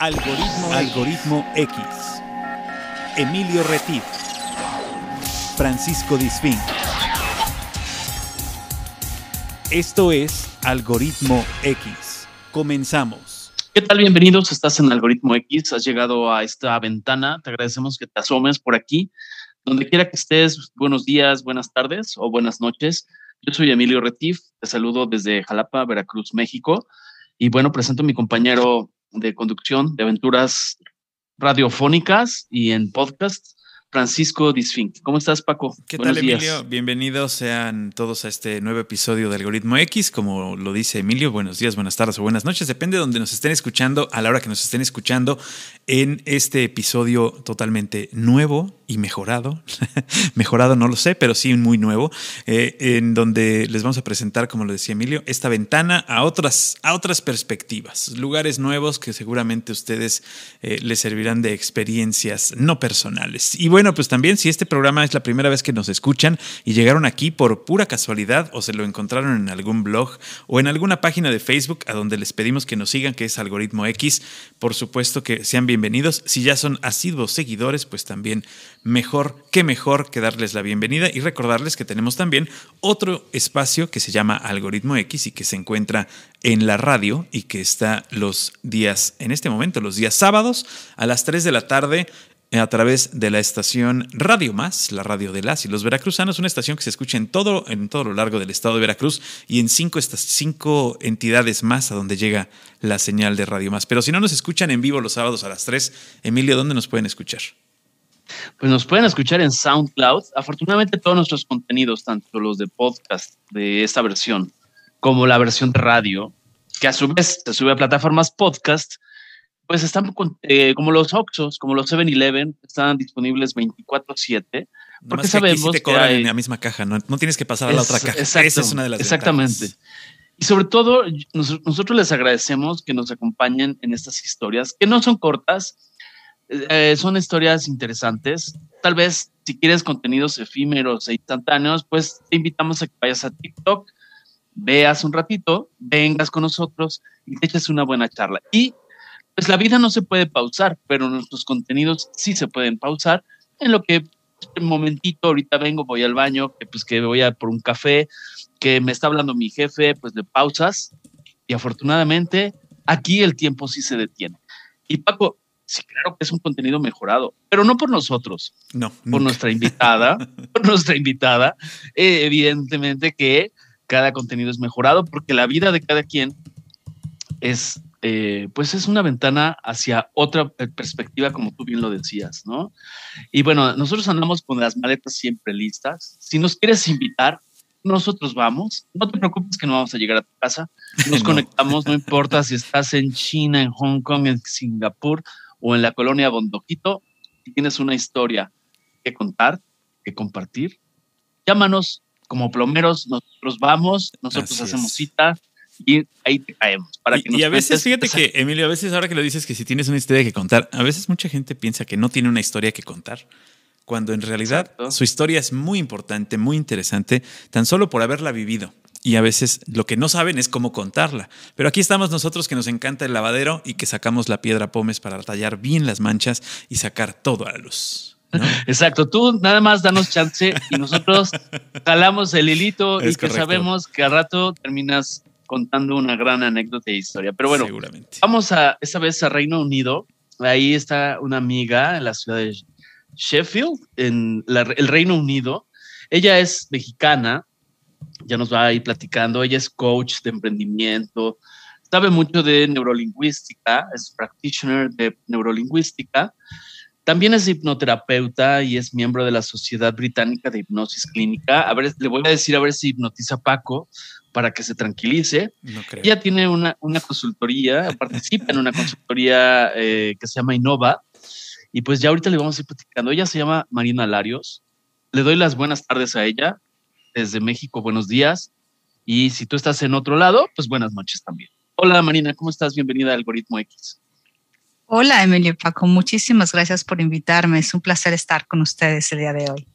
Algoritmo, Algoritmo X. Emilio Retif. Francisco Disfín. Esto es Algoritmo X. Comenzamos. ¿Qué tal? Bienvenidos. Estás en Algoritmo X. Has llegado a esta ventana. Te agradecemos que te asomes por aquí. Donde quiera que estés, buenos días, buenas tardes o buenas noches. Yo soy Emilio Retif. Te saludo desde Jalapa, Veracruz, México. Y bueno, presento a mi compañero de conducción de aventuras radiofónicas y en podcast, Francisco Disfink. ¿Cómo estás, Paco? ¿Qué tal, Emilio? Bienvenidos sean todos a este nuevo episodio de Algoritmo X. Como lo dice Emilio, buenos días, buenas tardes o buenas noches. Depende de donde nos estén escuchando, a la hora que nos estén escuchando, en este episodio totalmente nuevo y mejorado. mejorado no lo sé, pero sí muy nuevo, eh, en donde les vamos a presentar, como lo decía Emilio, esta ventana a otras, a otras perspectivas, lugares nuevos que seguramente ustedes eh, les servirán de experiencias no personales. Y bueno, pues también si este programa es la primera vez que nos escuchan y llegaron aquí por pura casualidad o se lo encontraron en algún blog o en alguna página de Facebook a donde les pedimos que nos sigan, que es Algoritmo X, por supuesto que sean bienvenidos. Si ya son asiduos seguidores, pues también mejor que mejor que darles la bienvenida y recordarles que tenemos también otro espacio que se llama Algoritmo X y que se encuentra en la radio y que está los días, en este momento, los días sábados a las 3 de la tarde a través de la estación Radio Más, la radio de las y los veracruzanos, una estación que se escucha en todo, en todo lo largo del estado de Veracruz y en cinco, estas cinco entidades más a donde llega la señal de Radio Más. Pero si no nos escuchan en vivo los sábados a las 3, Emilio, ¿dónde nos pueden escuchar? Pues nos pueden escuchar en SoundCloud. Afortunadamente todos nuestros contenidos, tanto los de podcast de esta versión como la versión de radio, que a su vez se sube a plataformas podcast, pues están eh, como los Oxos, como los 7-Eleven, están disponibles 24/7. Porque sabemos que, te cobran en la misma caja, ¿no? no tienes que pasar a la otra caja. Esa es una de las Exactamente. Y sobre todo, nosotros les agradecemos que nos acompañen en estas historias, que no son cortas, eh, son historias interesantes. Tal vez si quieres contenidos efímeros e instantáneos, pues te invitamos a que vayas a TikTok, veas un ratito, vengas con nosotros y te eches una buena charla. Y pues la vida no se puede pausar, pero nuestros contenidos sí se pueden pausar en lo que un momentito, ahorita vengo, voy al baño, que pues que voy a por un café, que me está hablando mi jefe, pues de pausas y afortunadamente aquí el tiempo sí se detiene. Y Paco, Sí, claro que es un contenido mejorado, pero no por nosotros, no, por nuestra invitada, por nuestra invitada. Eh, evidentemente que cada contenido es mejorado porque la vida de cada quien es, eh, pues es una ventana hacia otra perspectiva, como tú bien lo decías, ¿no? Y bueno, nosotros andamos con las maletas siempre listas. Si nos quieres invitar, nosotros vamos. No te preocupes que no vamos a llegar a tu casa. Nos conectamos, no importa si estás en China, en Hong Kong, en Singapur o en la colonia Bondoquito y tienes una historia que contar, que compartir, llámanos como plomeros, nosotros vamos, nosotros hacemos cita y ahí te caemos. Para y, a veces, fíjate que, Emilio, a veces ahora que lo dices que si tienes una historia que contar, a veces mucha gente piensa que no tiene una historia que contar, cuando en realidad su historia es muy importante, muy interesante, tan solo por haberla vivido y a veces lo que no saben es cómo contarla. Pero aquí estamos nosotros que nos encanta el lavadero y que sacamos la piedra pómez para tallar bien las manchas y sacar todo a la luz. Exacto, tú nada más danos chance y nosotros jalamos el hilito y que sabemos que a rato terminas contando una gran anécdota e historia. Pero bueno, vamos a esta vez a Reino Unido. Ahí está una amiga en la ciudad de Sheffield, en el Reino Unido. Ella es mexicana, ya nos va a ir platicando. Ella es coach de emprendimiento, sabe mucho de neurolingüística, es practitioner de neurolingüística. También es hipnoterapeuta y es miembro de la Sociedad Británica de Hipnosis Clínica. A ver, le voy a decir a ver si hipnotiza a Paco para que se tranquilice. No creo. Ella tiene una, una consultoría, participa en una consultoría eh, que se llama Innova. Y pues ya ahorita le vamos a ir platicando. Ella se llama Marina Larios. Le doy las buenas tardes a ella desde México, buenos días. Y si tú estás en otro lado, pues buenas noches también. Hola Marina, ¿cómo estás? Bienvenida a Algoritmo X. Hola Emilio Paco, muchísimas gracias por invitarme. Es un placer estar con ustedes el día de hoy.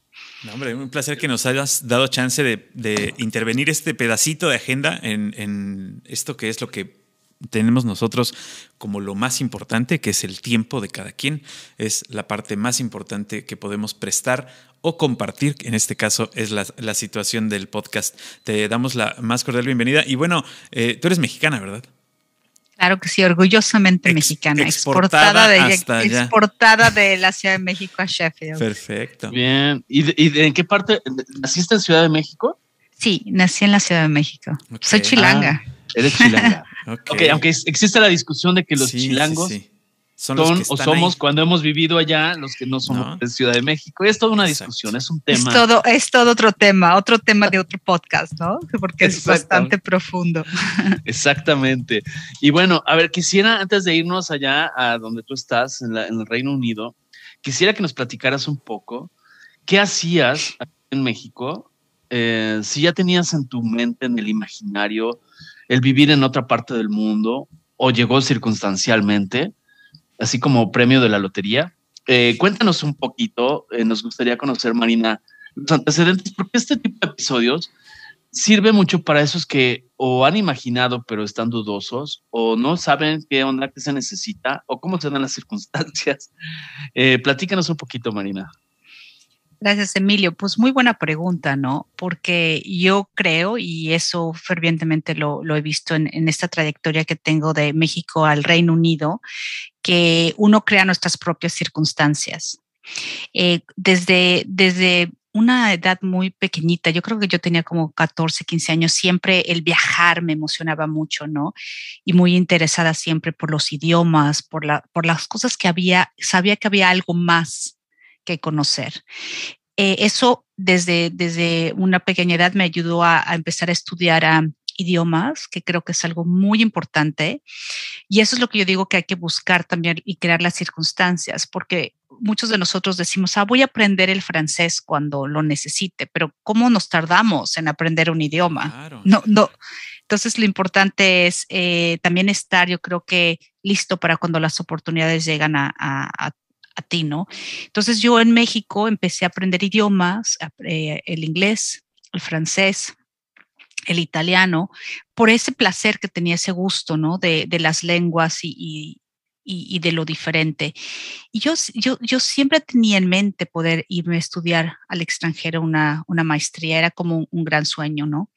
No, hombre, un placer que nos hayas dado chance de, intervenir este pedacito de agenda en, esto que es lo que tenemos nosotros como lo más importante, que es el tiempo de cada quien. Es la parte más importante que podemos prestar o compartir. En este caso es la, la situación del podcast. Te damos la más cordial bienvenida. Y bueno, eh, tú eres mexicana, ¿verdad? Claro que sí, orgullosamente Ex- mexicana, exportada exportada, de, allá. exportada de la Ciudad de México a Sheffield. Perfecto. Bien. ¿Y, de, y de- en qué parte? ¿Naciste en Ciudad de México? Sí, nací en la Ciudad de México. Soy chilanga. Eres chilanga. Ok. ok, aunque existe la discusión de que los Sí, sí, chilangos sí. Son, los son que o somos ahí. cuando hemos vivido allá, los que no somos No. de Ciudad de México. Es toda una Exacto. discusión, es un Es tema. todo, es todo otro tema, otro tema de otro podcast, ¿no? Porque es bastante profundo. Exactamente. Y bueno, a ver, quisiera, antes de irnos allá a donde tú estás, en, la- en el Reino Unido, quisiera que nos platicaras un poco qué hacías aquí en México, eh, si ya tenías en tu mente, en el imaginario, el vivir en otra parte del mundo o llegó circunstancialmente, así como premio de la lotería. Eh, cuéntanos un poquito, eh, nos gustaría conocer, Marina, los antecedentes, porque este tipo de episodios sirve mucho para esos que o han imaginado pero están dudosos o no saben qué onda, qué se necesita o cómo se dan las circunstancias. Eh, platícanos un poquito, Marina. Gracias, Emilio. Pues muy buena pregunta, ¿no? Porque yo creo, y eso fervientemente lo, lo he visto en, en esta trayectoria que tengo de México al Reino Unido, que uno crea nuestras propias circunstancias. Eh, desde, desde una edad muy pequeñita, yo creo que yo tenía como 14, 15 años, siempre el viajar me emocionaba mucho, ¿no? Y muy interesada siempre por los idiomas, por, la, por las cosas que había, sabía que había algo más que conocer. Eh, eso desde, desde una pequeña edad me ayudó a, a empezar a estudiar a idiomas, que creo que es algo muy importante. Y eso es lo que yo digo que hay que buscar también y crear las circunstancias, porque muchos de nosotros decimos, ah, voy a aprender el francés cuando lo necesite, pero ¿cómo nos tardamos en aprender un idioma? Claro. No, no. Entonces lo importante es eh, también estar, yo creo que listo para cuando las oportunidades llegan a, a, a a ti, ¿no? Entonces yo en México empecé a aprender idiomas, eh, el inglés, el francés, el italiano, por ese placer que tenía ese gusto, ¿no? De, de las lenguas y, y, de lo diferente. Y yo, yo, yo siempre tenía en mente poder irme a estudiar al extranjero una, una maestría, era como un gran sueño, ¿no?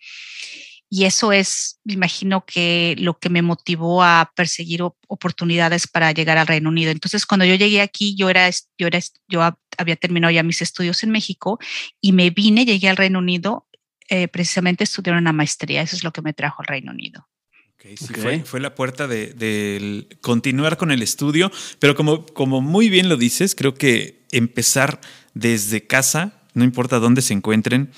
Y eso es, me imagino que lo que me motivó a perseguir oportunidades para llegar al Reino Unido. Entonces, cuando yo llegué aquí, yo era, yo era, yo había terminado ya mis estudios en México y me vine, llegué al Reino Unido eh, precisamente a estudiar una maestría. Eso es lo que me trajo al Reino Unido. Okay, sí, okay. Fue, fue, la puerta de, de, continuar con el estudio, pero como, como muy bien lo dices, creo que empezar desde casa, no importa dónde se encuentren,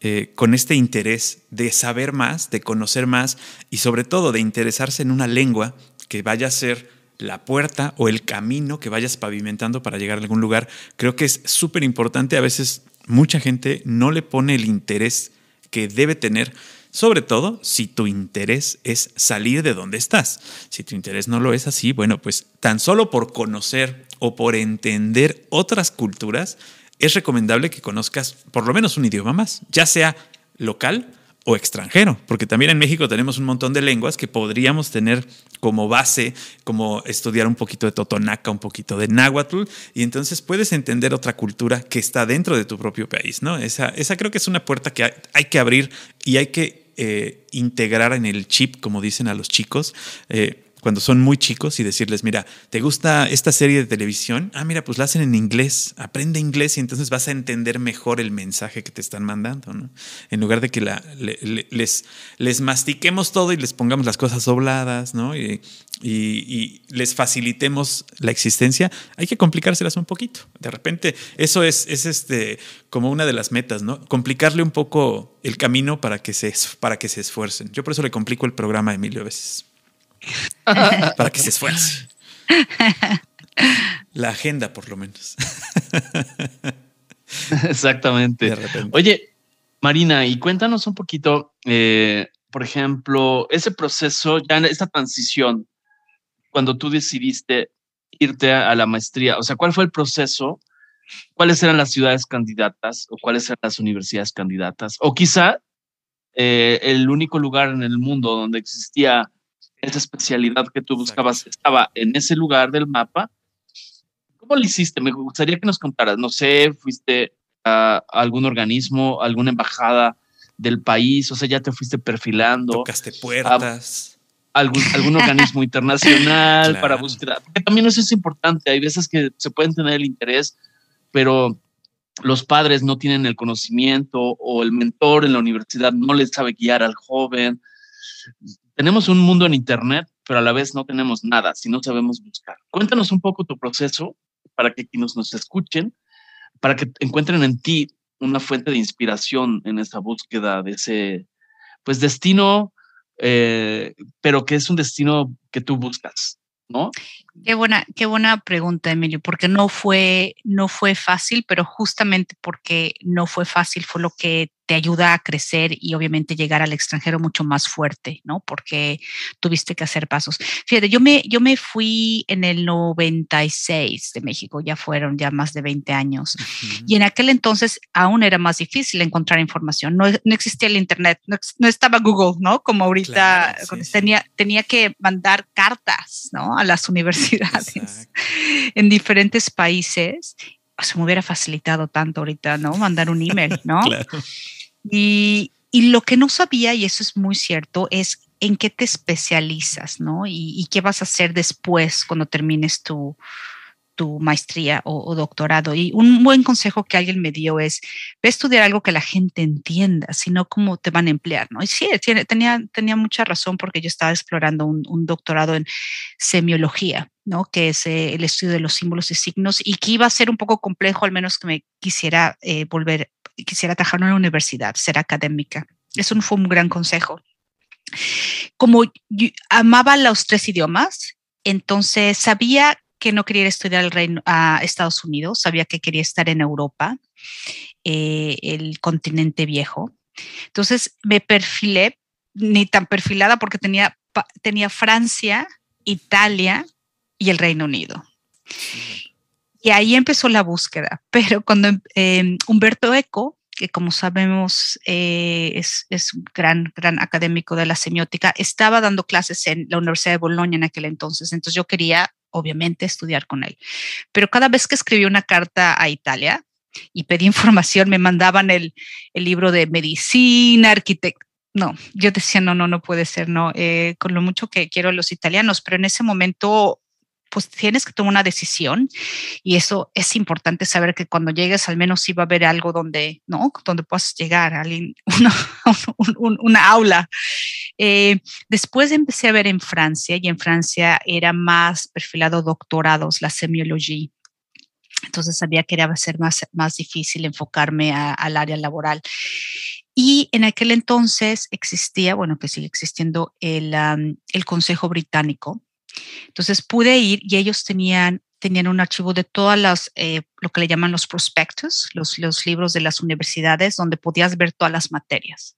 eh, con este interés de saber más, de conocer más y sobre todo de interesarse en una lengua que vaya a ser la puerta o el camino que vayas pavimentando para llegar a algún lugar, creo que es súper importante. A veces mucha gente no le pone el interés que debe tener, sobre todo si tu interés es salir de donde estás. Si tu interés no lo es así, bueno, pues tan solo por conocer o por entender otras culturas, es recomendable que conozcas por lo menos un idioma más, ya sea local o extranjero, porque también en México tenemos un montón de lenguas que podríamos tener como base, como estudiar un poquito de totonaca, un poquito de náhuatl, y entonces puedes entender otra cultura que está dentro de tu propio país, ¿no? Esa, esa creo que es una puerta que hay, que abrir y hay que eh, integrar en el chip, como dicen a los chicos. Eh, cuando son muy chicos y decirles, mira, ¿te gusta esta serie de televisión? Ah, mira, pues la hacen en inglés, aprende inglés y entonces vas a entender mejor el mensaje que te están mandando, ¿no? En lugar de que les, mastiquemos todo y les pongamos las cosas dobladas, ¿no? Y, les facilitemos la existencia, hay que complicárselas un poquito. De repente, eso es, es este, como una de las metas, ¿no? Complicarle un poco el camino para que se, para que se esfuercen. Yo por eso le complico el programa a Emilio a veces. Para que se esfuerce. La agenda, por lo menos. Exactamente. Oye, Marina, y cuéntanos un poquito, eh, por ejemplo, ese proceso, ya esta transición, cuando tú decidiste irte a, la maestría, o sea, ¿cuál fue el proceso? ¿Cuáles eran las ciudades candidatas o cuáles eran las universidades candidatas? O quizá eh, el único lugar en el mundo donde existía esa especialidad que tú buscabas estaba en ese lugar del mapa. ¿Cómo lo hiciste? Me gustaría que nos contaras. No sé, fuiste a algún organismo, alguna embajada del país, o sea, ya te fuiste perfilando. Tocaste puertas. algún, algún organismo internacional para buscar. Porque también eso es importante. Hay veces que se pueden tener el interés, pero los padres no tienen el conocimiento o el mentor en la universidad no les sabe guiar al joven. Tenemos un mundo en Internet, pero a la vez no tenemos nada si no sabemos buscar. Cuéntanos un poco tu proceso para que quienes nos escuchen, para que encuentren en ti una fuente de inspiración en esa búsqueda de ese, pues, destino, eh, pero que es un destino que tú buscas, ¿no? Qué buena, qué buena pregunta, Emilio, porque no fue, no fue fácil, pero justamente porque no fue fácil fue lo que te ayuda a crecer y obviamente llegar al extranjero mucho más fuerte, ¿no? Porque tuviste que hacer pasos. Fíjate, yo me, yo me fui en el 96 de México, ya fueron ya más de 20 años. Y en aquel entonces aún era más difícil encontrar información. No, no existía el Internet, no, no, estaba Google, ¿no? Como ahorita claro, sí, tenía, sí. tenía que mandar cartas, ¿no? A las universidades Exacto. en diferentes países. Se me hubiera facilitado tanto ahorita, ¿no? Mandar un email, ¿no? claro. Y, y, lo que no sabía, y eso es muy cierto, es en qué te especializas, ¿no? Y, qué vas a hacer después cuando termines tu, tu maestría o, doctorado. Y un buen consejo que alguien me dio es, ve a estudiar algo que la gente entienda, sino cómo te van a emplear, ¿no? Y sí, tenía, tenía mucha razón porque yo estaba explorando un, un doctorado en semiología, ¿no? Que es eh, el estudio de los símbolos y signos y que iba a ser un poco complejo, al menos que me quisiera eh, volver, quisiera trabajar en una universidad, ser académica. Eso fue un gran consejo. Como yo amaba los tres idiomas, entonces sabía que no quería estudiar el reino, a Estados Unidos, sabía que quería estar en Europa, eh, el continente viejo. Entonces me perfilé, ni tan perfilada porque tenía, tenía Francia, Italia y el Reino Unido. Y ahí empezó la búsqueda. Pero cuando eh, Humberto Eco, que como sabemos eh, es, es, un gran, gran académico de la semiótica, estaba dando clases en la Universidad de Bolonia en aquel entonces. Entonces yo quería, obviamente, estudiar con él. Pero cada vez que escribí una carta a Italia y pedí información, me mandaban el, el libro de medicina, arquitectura. No, yo decía, no, no, no puede ser, no, eh, con lo mucho que quiero a los italianos, pero en ese momento pues tienes que tomar una decisión y eso es importante saber que cuando llegues al menos sí va a haber algo donde, ¿no? Donde puedas llegar, a una, un, un, una aula. Eh, después empecé a ver en Francia y en Francia era más perfilado doctorados, la semiología. Entonces sabía que era ser más, más difícil enfocarme a, al área laboral. Y en aquel entonces existía, bueno, que sigue existiendo el, um, el Consejo Británico, entonces pude ir y ellos tenían, tenían un archivo de todas las, eh, lo que le llaman los prospectos, los, los libros de las universidades, donde podías ver todas las materias.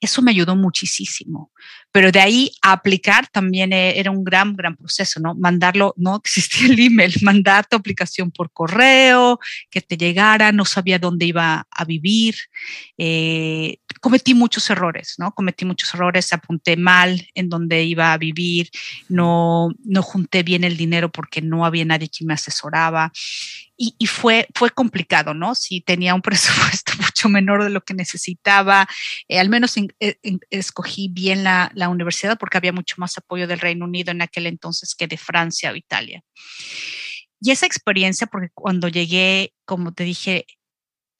Eso me ayudó muchísimo. Pero de ahí a aplicar también eh, era un gran, gran proceso, ¿no? Mandarlo, no existía el email, mandar tu aplicación por correo, que te llegara, no sabía dónde iba a vivir. Eh, cometí muchos errores, ¿no? Cometí muchos errores, apunté mal en dónde iba a vivir, no, no junté bien el dinero porque no había nadie que me asesoraba. Y, y, fue, fue complicado, ¿no? Si tenía un presupuesto mucho menor de lo que necesitaba, eh, al menos en, en, escogí bien la, la, universidad porque había mucho más apoyo del Reino Unido en aquel entonces que de Francia o Italia. Y esa experiencia, porque cuando llegué, como te dije,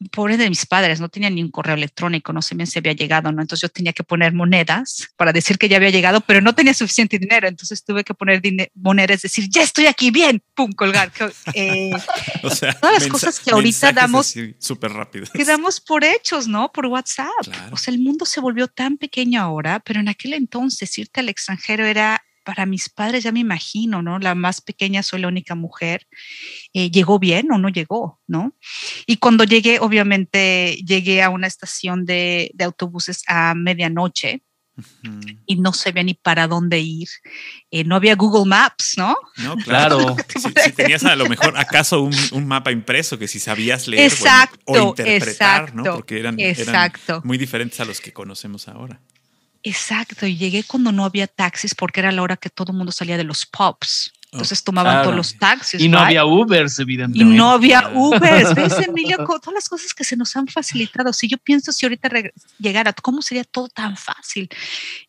pobre de mis padres, no tenía ni un correo electrónico, no sé bien si había llegado, ¿no? Entonces yo tenía que poner monedas para decir que ya había llegado, pero no tenía suficiente dinero, entonces tuve que poner monedas, decir, ya estoy aquí, bien, pum, colgar. Eh, o sea, todas las cosas que ahorita damos, súper rápido. Que damos por hechos, ¿no? Por WhatsApp. Claro. O sea, el mundo se volvió tan pequeño ahora, pero en aquel entonces irte al extranjero era para mis padres, ya me imagino, ¿no? La más pequeña, soy la única mujer. Eh, ¿Llegó bien o no llegó, no? Y cuando llegué, obviamente, llegué a una estación de, de autobuses a medianoche. Uh -huh. Y no sabía ni para dónde ir. Eh, no había Google Maps, ¿no? No, claro. si, si, tenías a lo mejor acaso un, un, mapa impreso que si sabías leer exacto, bueno, o interpretar, exacto, ¿no? Porque eran, eran, muy diferentes a los que conocemos ahora. Exacto, y llegué cuando no había taxis porque era la hora que todo el mundo salía de los pubs. Entonces tomaban todos los taxis. Y no había Ubers, Y evidentemente. no había Ubers. ¿Ves, Emilio? Todas las cosas que se nos han facilitado. Si yo pienso si ahorita llegara, ¿cómo sería todo tan fácil?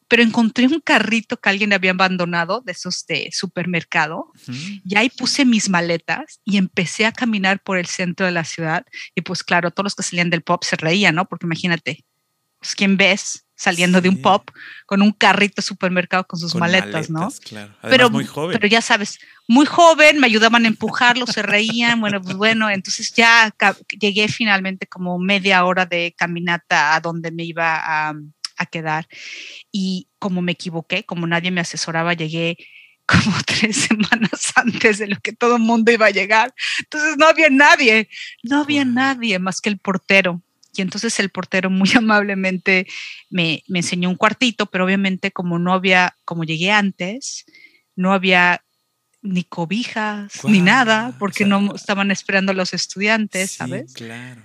Pero encontré un carrito que alguien había abandonado de esos de supermercado Ujú. y ahí puse mis maletas y empecé a caminar por el centro de la ciudad. Y pues claro, todos los que salían del pop se reían, ¿no? Porque imagínate, pues quién ves saliendo de un pop con un carrito de supermercado con sus Con maletas, ¿no? Claro. Además, pero muy joven. Pero ya sabes, muy joven, me ayudaban a empujarlo, se reían, bueno, pues bueno, entonces ya llegué finalmente como media hora de caminata a donde me iba a, a quedar y como me equivoqué, como nadie me asesoraba, llegué como tres semanas antes de lo que todo el mundo iba a llegar. Entonces no había nadie, no había nadie más que el portero. Y entonces el portero muy amablemente me, me enseñó un cuartito, pero obviamente como no había, como llegué antes, no había ni cobijas ni nada, porque o sea, no estaban esperando a los estudiantes, Sí, ¿sabes? Claro.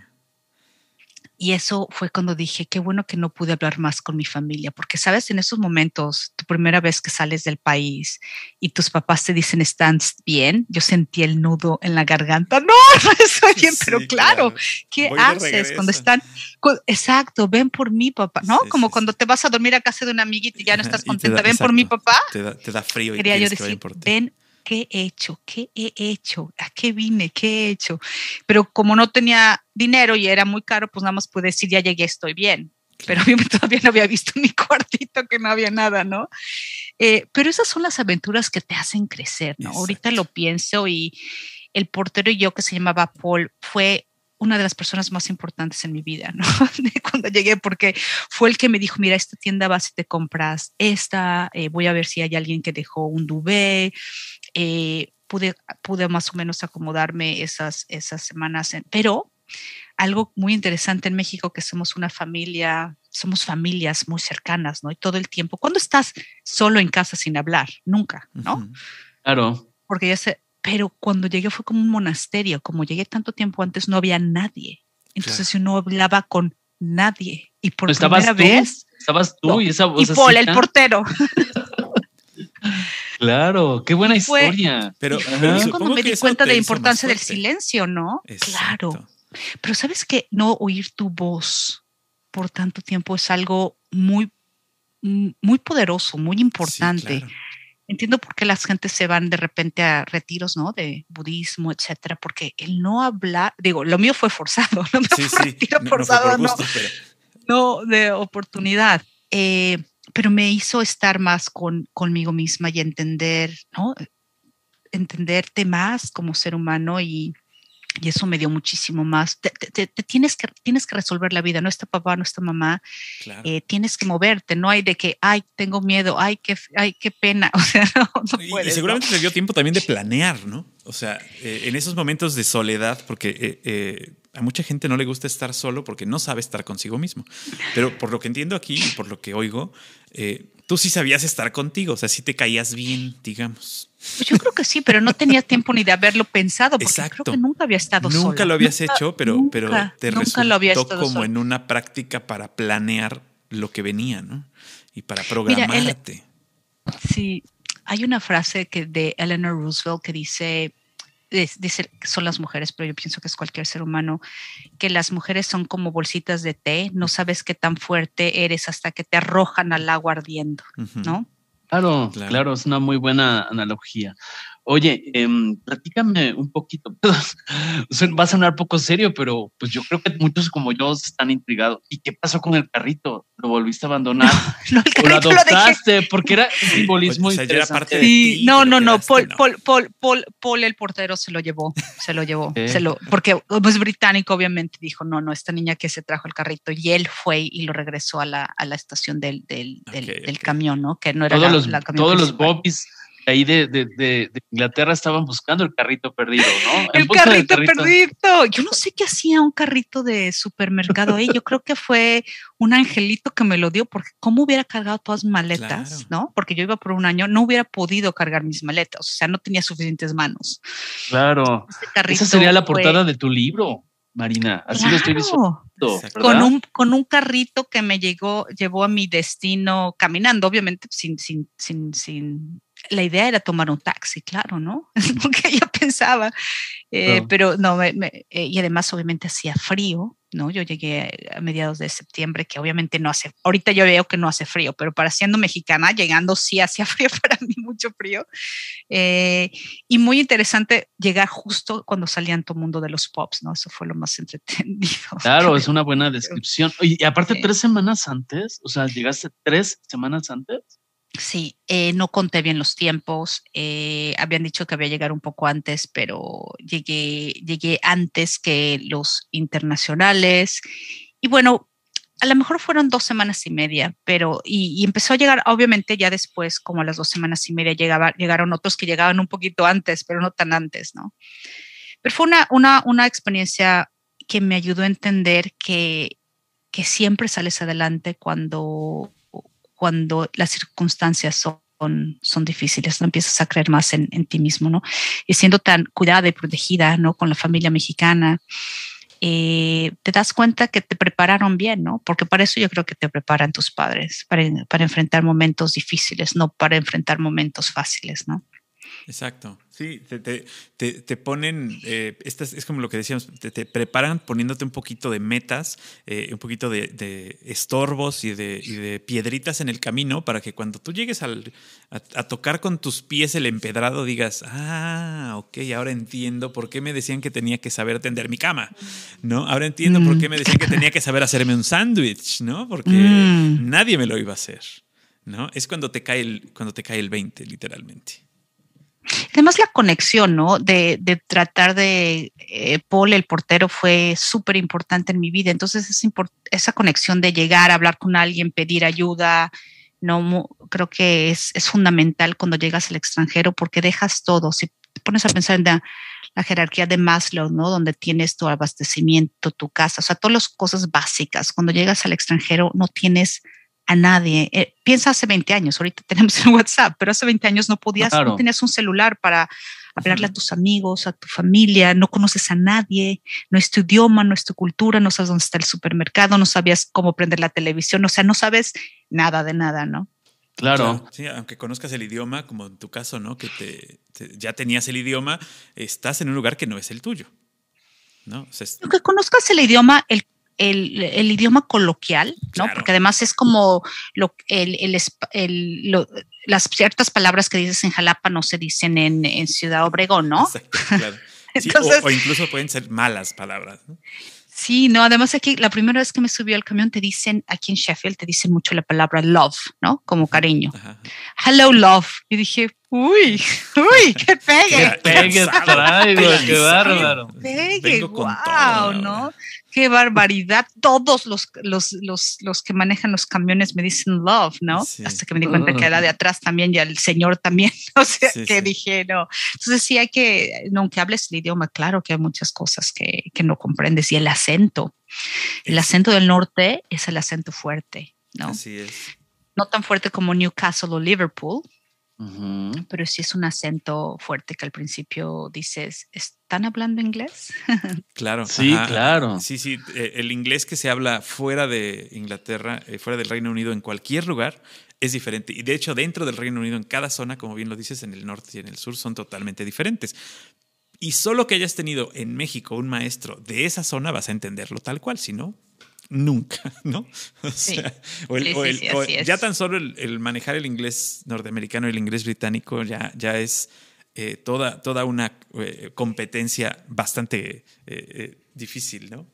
Y eso fue cuando dije, qué bueno que no pude hablar más con mi familia, porque sabes, en esos momentos, tu primera vez que sales del país y tus papás te dicen, ¿estás bien? Yo sentí el nudo en la garganta. No, no estoy bien, pero claro, ¿qué Voy haces cuando están? Exacto, ven por mi papá, ¿no? Sí, Como sí, cuando te vas a dormir a casa de una amiguita y ya no estás contenta, da- ven por mi exacto. papá. Te da, te da frío y yo que ven, ¿qué he hecho? ¿Qué he hecho? ¿A qué vine? ¿Qué he hecho? Pero como no tenía dinero y era muy caro, pues nada más pude decir, ya llegué, estoy bien. Pero yo todavía no había visto mi cuartito, que no había nada, ¿no? Eh, pero esas son las aventuras que te hacen crecer, ¿no? Ahorita lo pienso y el portero y yo, que se llamaba Paul, fue una de las personas más importantes en mi vida, ¿no? Cuando llegué, porque fue el que me dijo, mira, esta tienda vas y te compras esta, eh, voy a ver si hay alguien que dejó un duvet, eh, pude, pude más o menos acomodarme esas, esas semanas, en- pero algo muy interesante en México, que somos una familia, somos familias muy cercanas, ¿no? Y todo el tiempo, cuando estás solo en casa sin hablar? Nunca, ¿no? Claro. porque ya sé, pero cuando llegué fue como un monasterio, como llegué tanto tiempo antes no había nadie, entonces yo no hablaba con nadie y por ¿Estabas primera tú? vez Estabas tú No. y esa y voz Paul el portero, Claro, qué buena Fue- historia. Pero, pero fue supongo cuando me di cuenta de la importancia del silencio, ¿no? Claro, Exacto. pero sabes que no oír tu voz por tanto tiempo es algo muy muy poderoso, muy Sí, importante. claro. Entiendo por qué las gentes se van de repente a retiros, ¿no? De budismo, etcétera, porque el no hablar, digo, lo mío fue forzado, no me Sí, fue sí. retiro No, no fue forzado, por no, gusto, pero no de oportunidad. Eh, pero me hizo estar más con, conmigo misma y entender, ¿no? Entenderte más como ser humano y, y eso me dio muchísimo más. Te, te- te tienes, que, tienes que resolver la vida, no está papá, no está mamá, claro. eh, tienes que moverte, no hay de que, ay, tengo miedo, ay, qué, ay, qué pena, o sea, no, no Y- y, puedes, ¿no? seguramente te dio tiempo también de planear, ¿no? O sea, eh, en esos momentos de soledad, porque eh, eh, a mucha gente no le gusta estar solo porque no sabe estar consigo mismo. Pero por lo que entiendo aquí y por lo que oigo, eh, tú sí sabías estar contigo, o sea, sí te caías bien, digamos. Yo creo que sí, pero no tenía tiempo ni de haberlo pensado, porque Exacto. creo que nunca había estado sola. Nunca lo habías Nunca- hecho, pero, nunca, pero te nunca resultó lo había estado como sola. en una práctica para planear lo que venía, ¿no? Y para Mira, programarte. Sí, hay una frase que de Eleanor Roosevelt que dice, dice que son las mujeres, pero yo pienso que es cualquier ser humano, que las mujeres son como bolsitas de té, no sabes qué tan fuerte eres hasta que te arrojan al agua ardiendo. ¿no? Claro, Claro. claro, es una muy buena analogía. Oye, em, platícame un poquito. Va a sonar poco serio, pero pues yo creo que muchos como yo están intrigados. ¿Y qué pasó con el carrito? ¿Lo volviste a abandonar? No, ¿O lo carrito lo adoptaste? Porque era un simbolismo O sea, ya era interesante. parte de Sí, ti, no, no, no, Paul, no. Paul, Paul, Paul, Paul, el portero se lo llevó, se lo llevó, Ok. se lo, porque como es británico, obviamente dijo, no, no, esta niña que se trajo el carrito y él fue y lo regresó a la, a la estación del, del, del, Ok, del ok. camión, ¿no? Que no era Todos la, los, la camión todos los principal. bobbies de ahí de, de, de- de Inglaterra estaban buscando el carrito perdido, ¿no? El carrito, perdido. Yo no sé qué hacía un carrito de supermercado ahí. Yo creo que fue un angelito que me lo dio, porque cómo hubiera cargado todas mis maletas, Claro. ¿no? Porque yo iba por un año, no hubiera podido cargar mis maletas, o sea, no tenía suficientes manos. Claro. Este carrito Esa sería la fue- portada de tu libro. Marina. Así lo estoy visualizando. Con un, con un carrito que me llegó, llevó a mi destino caminando, obviamente sin, sin, sin, sin la idea era tomar un taxi, claro, ¿no? Es lo que yo pensaba. Eh, pero no, eh, y además obviamente hacía frío, ¿no? Yo llegué a mediados de septiembre, que obviamente no hace, ahorita yo veo que no hace frío, pero para siendo mexicana, llegando sí hacía frío para mí, mucho frío. Eh, y muy interesante llegar justo cuando salían todo el mundo de los pops, ¿no? Eso fue lo más entretenido. Claro, es una buena descripción. y aparte, tres semanas antes, o sea, llegaste tres semanas antes. Sí, eh, no conté bien los tiempos. Eh, habían dicho que había llegar un poco antes, pero llegué, llegué antes que los internacionales. Y bueno, a lo mejor fueron dos semanas y media, pero y, empezó a llegar, obviamente ya después, como a las dos semanas y media, llegaba, llegaron otros que llegaban un poquito antes, pero no tan antes, ¿no? Pero fue una, una, una experiencia que me ayudó a entender que, que siempre sales adelante cuando cuando las circunstancias son, son difíciles, no empiezas a creer más en, ti mismo, ¿no? Y siendo tan cuidada y protegida, ¿no? Con la familia mexicana, eh, te das cuenta que te prepararon bien, ¿no? Porque para eso yo creo que te preparan tus padres, para, para enfrentar momentos difíciles, no para enfrentar momentos fáciles, ¿no? Exacto. Sí, te, te, te, ponen, eh, es, como lo que decíamos, te, preparan poniéndote un poquito de metas, eh, un poquito de, estorbos y de, y de, piedritas en el camino para que cuando tú llegues al, a, tocar con tus pies el empedrado digas, ah, ok, ahora entiendo por qué me decían que tenía que saber tender mi cama, ¿no? Ahora entiendo por qué me decían que tenía que saber hacerme un sándwich, ¿no? Porque mm. nadie me lo iba a hacer, ¿no? Es cuando te cae el, cuando te cae el 20, literalmente. Además, la conexión, ¿no? De, tratar de, eh, Paul, el portero, fue súper importante en mi vida. Entonces, es esa conexión de llegar hablar con alguien, pedir ayuda, no creo que es, fundamental cuando llegas al extranjero porque dejas todo. Si te pones a pensar en la, la, jerarquía de Maslow, ¿no? Donde tienes tu abastecimiento, tu casa, o sea, todas las cosas básicas. Cuando llegas al extranjero no tienes a nadie. Eh, piensa hace 20 años, ahorita tenemos el WhatsApp, pero hace 20 años no podías, no tenías un celular para hablarle a tus amigos, a tu familia, no conoces a nadie, no es tu idioma, no es tu cultura, no sabes dónde está el supermercado, no sabías cómo prender la televisión, o sea, no sabes nada de nada, ¿no? Claro. Sí, aunque conozcas el idioma, como en tu caso, ¿no? Que te, ya tenías el idioma, estás en un lugar que no es el tuyo. ¿no? Aunque conozcas el idioma, el el, idioma coloquial, ¿no? Porque además es como lo, las ciertas palabras que dices en Jalapa no se dicen en, Ciudad Obregón, ¿no? claro. o, incluso pueden ser malas palabras. ¿no? Sí, no, además aquí la primera vez que me subí al camión te dicen, aquí en Sheffield te dicen mucho la palabra love, ¿no? Como cariño. Hello, love. Y dije, uy, uy, qué pegue. Qué pegue traigo, qué bárbaro. Pegue, wow, ¿no? qué barbaridad. Todos los, los, los, los, que manejan los camiones me dicen love, ¿no? Hasta que me di cuenta que era de atrás también y el señor también. O sea, que dije, no. Entonces sí hay que, aunque hables el idioma, claro que hay muchas cosas que, que no comprendes. Y el acento. El acento del norte es el acento fuerte, ¿no? Así es. No tan fuerte como Newcastle o Liverpool, pero sí es un acento fuerte que al principio dices, ¿están hablando inglés? Claro. Sí, claro. Sí, sí, eh, el inglés que se habla fuera de Inglaterra, eh, fuera del Reino Unido, en cualquier lugar, es diferente. Y de hecho, dentro del Reino Unido, en cada zona, como bien lo dices, en el norte y en el sur, son totalmente diferentes. Y solo que hayas tenido en México un maestro de esa zona vas a entenderlo tal cual, si no, nunca, ¿no? ya tan solo el, manejar el inglés norteamericano y el inglés británico ya, ya es eh, toda, toda una eh, competencia bastante eh, difícil, ¿no?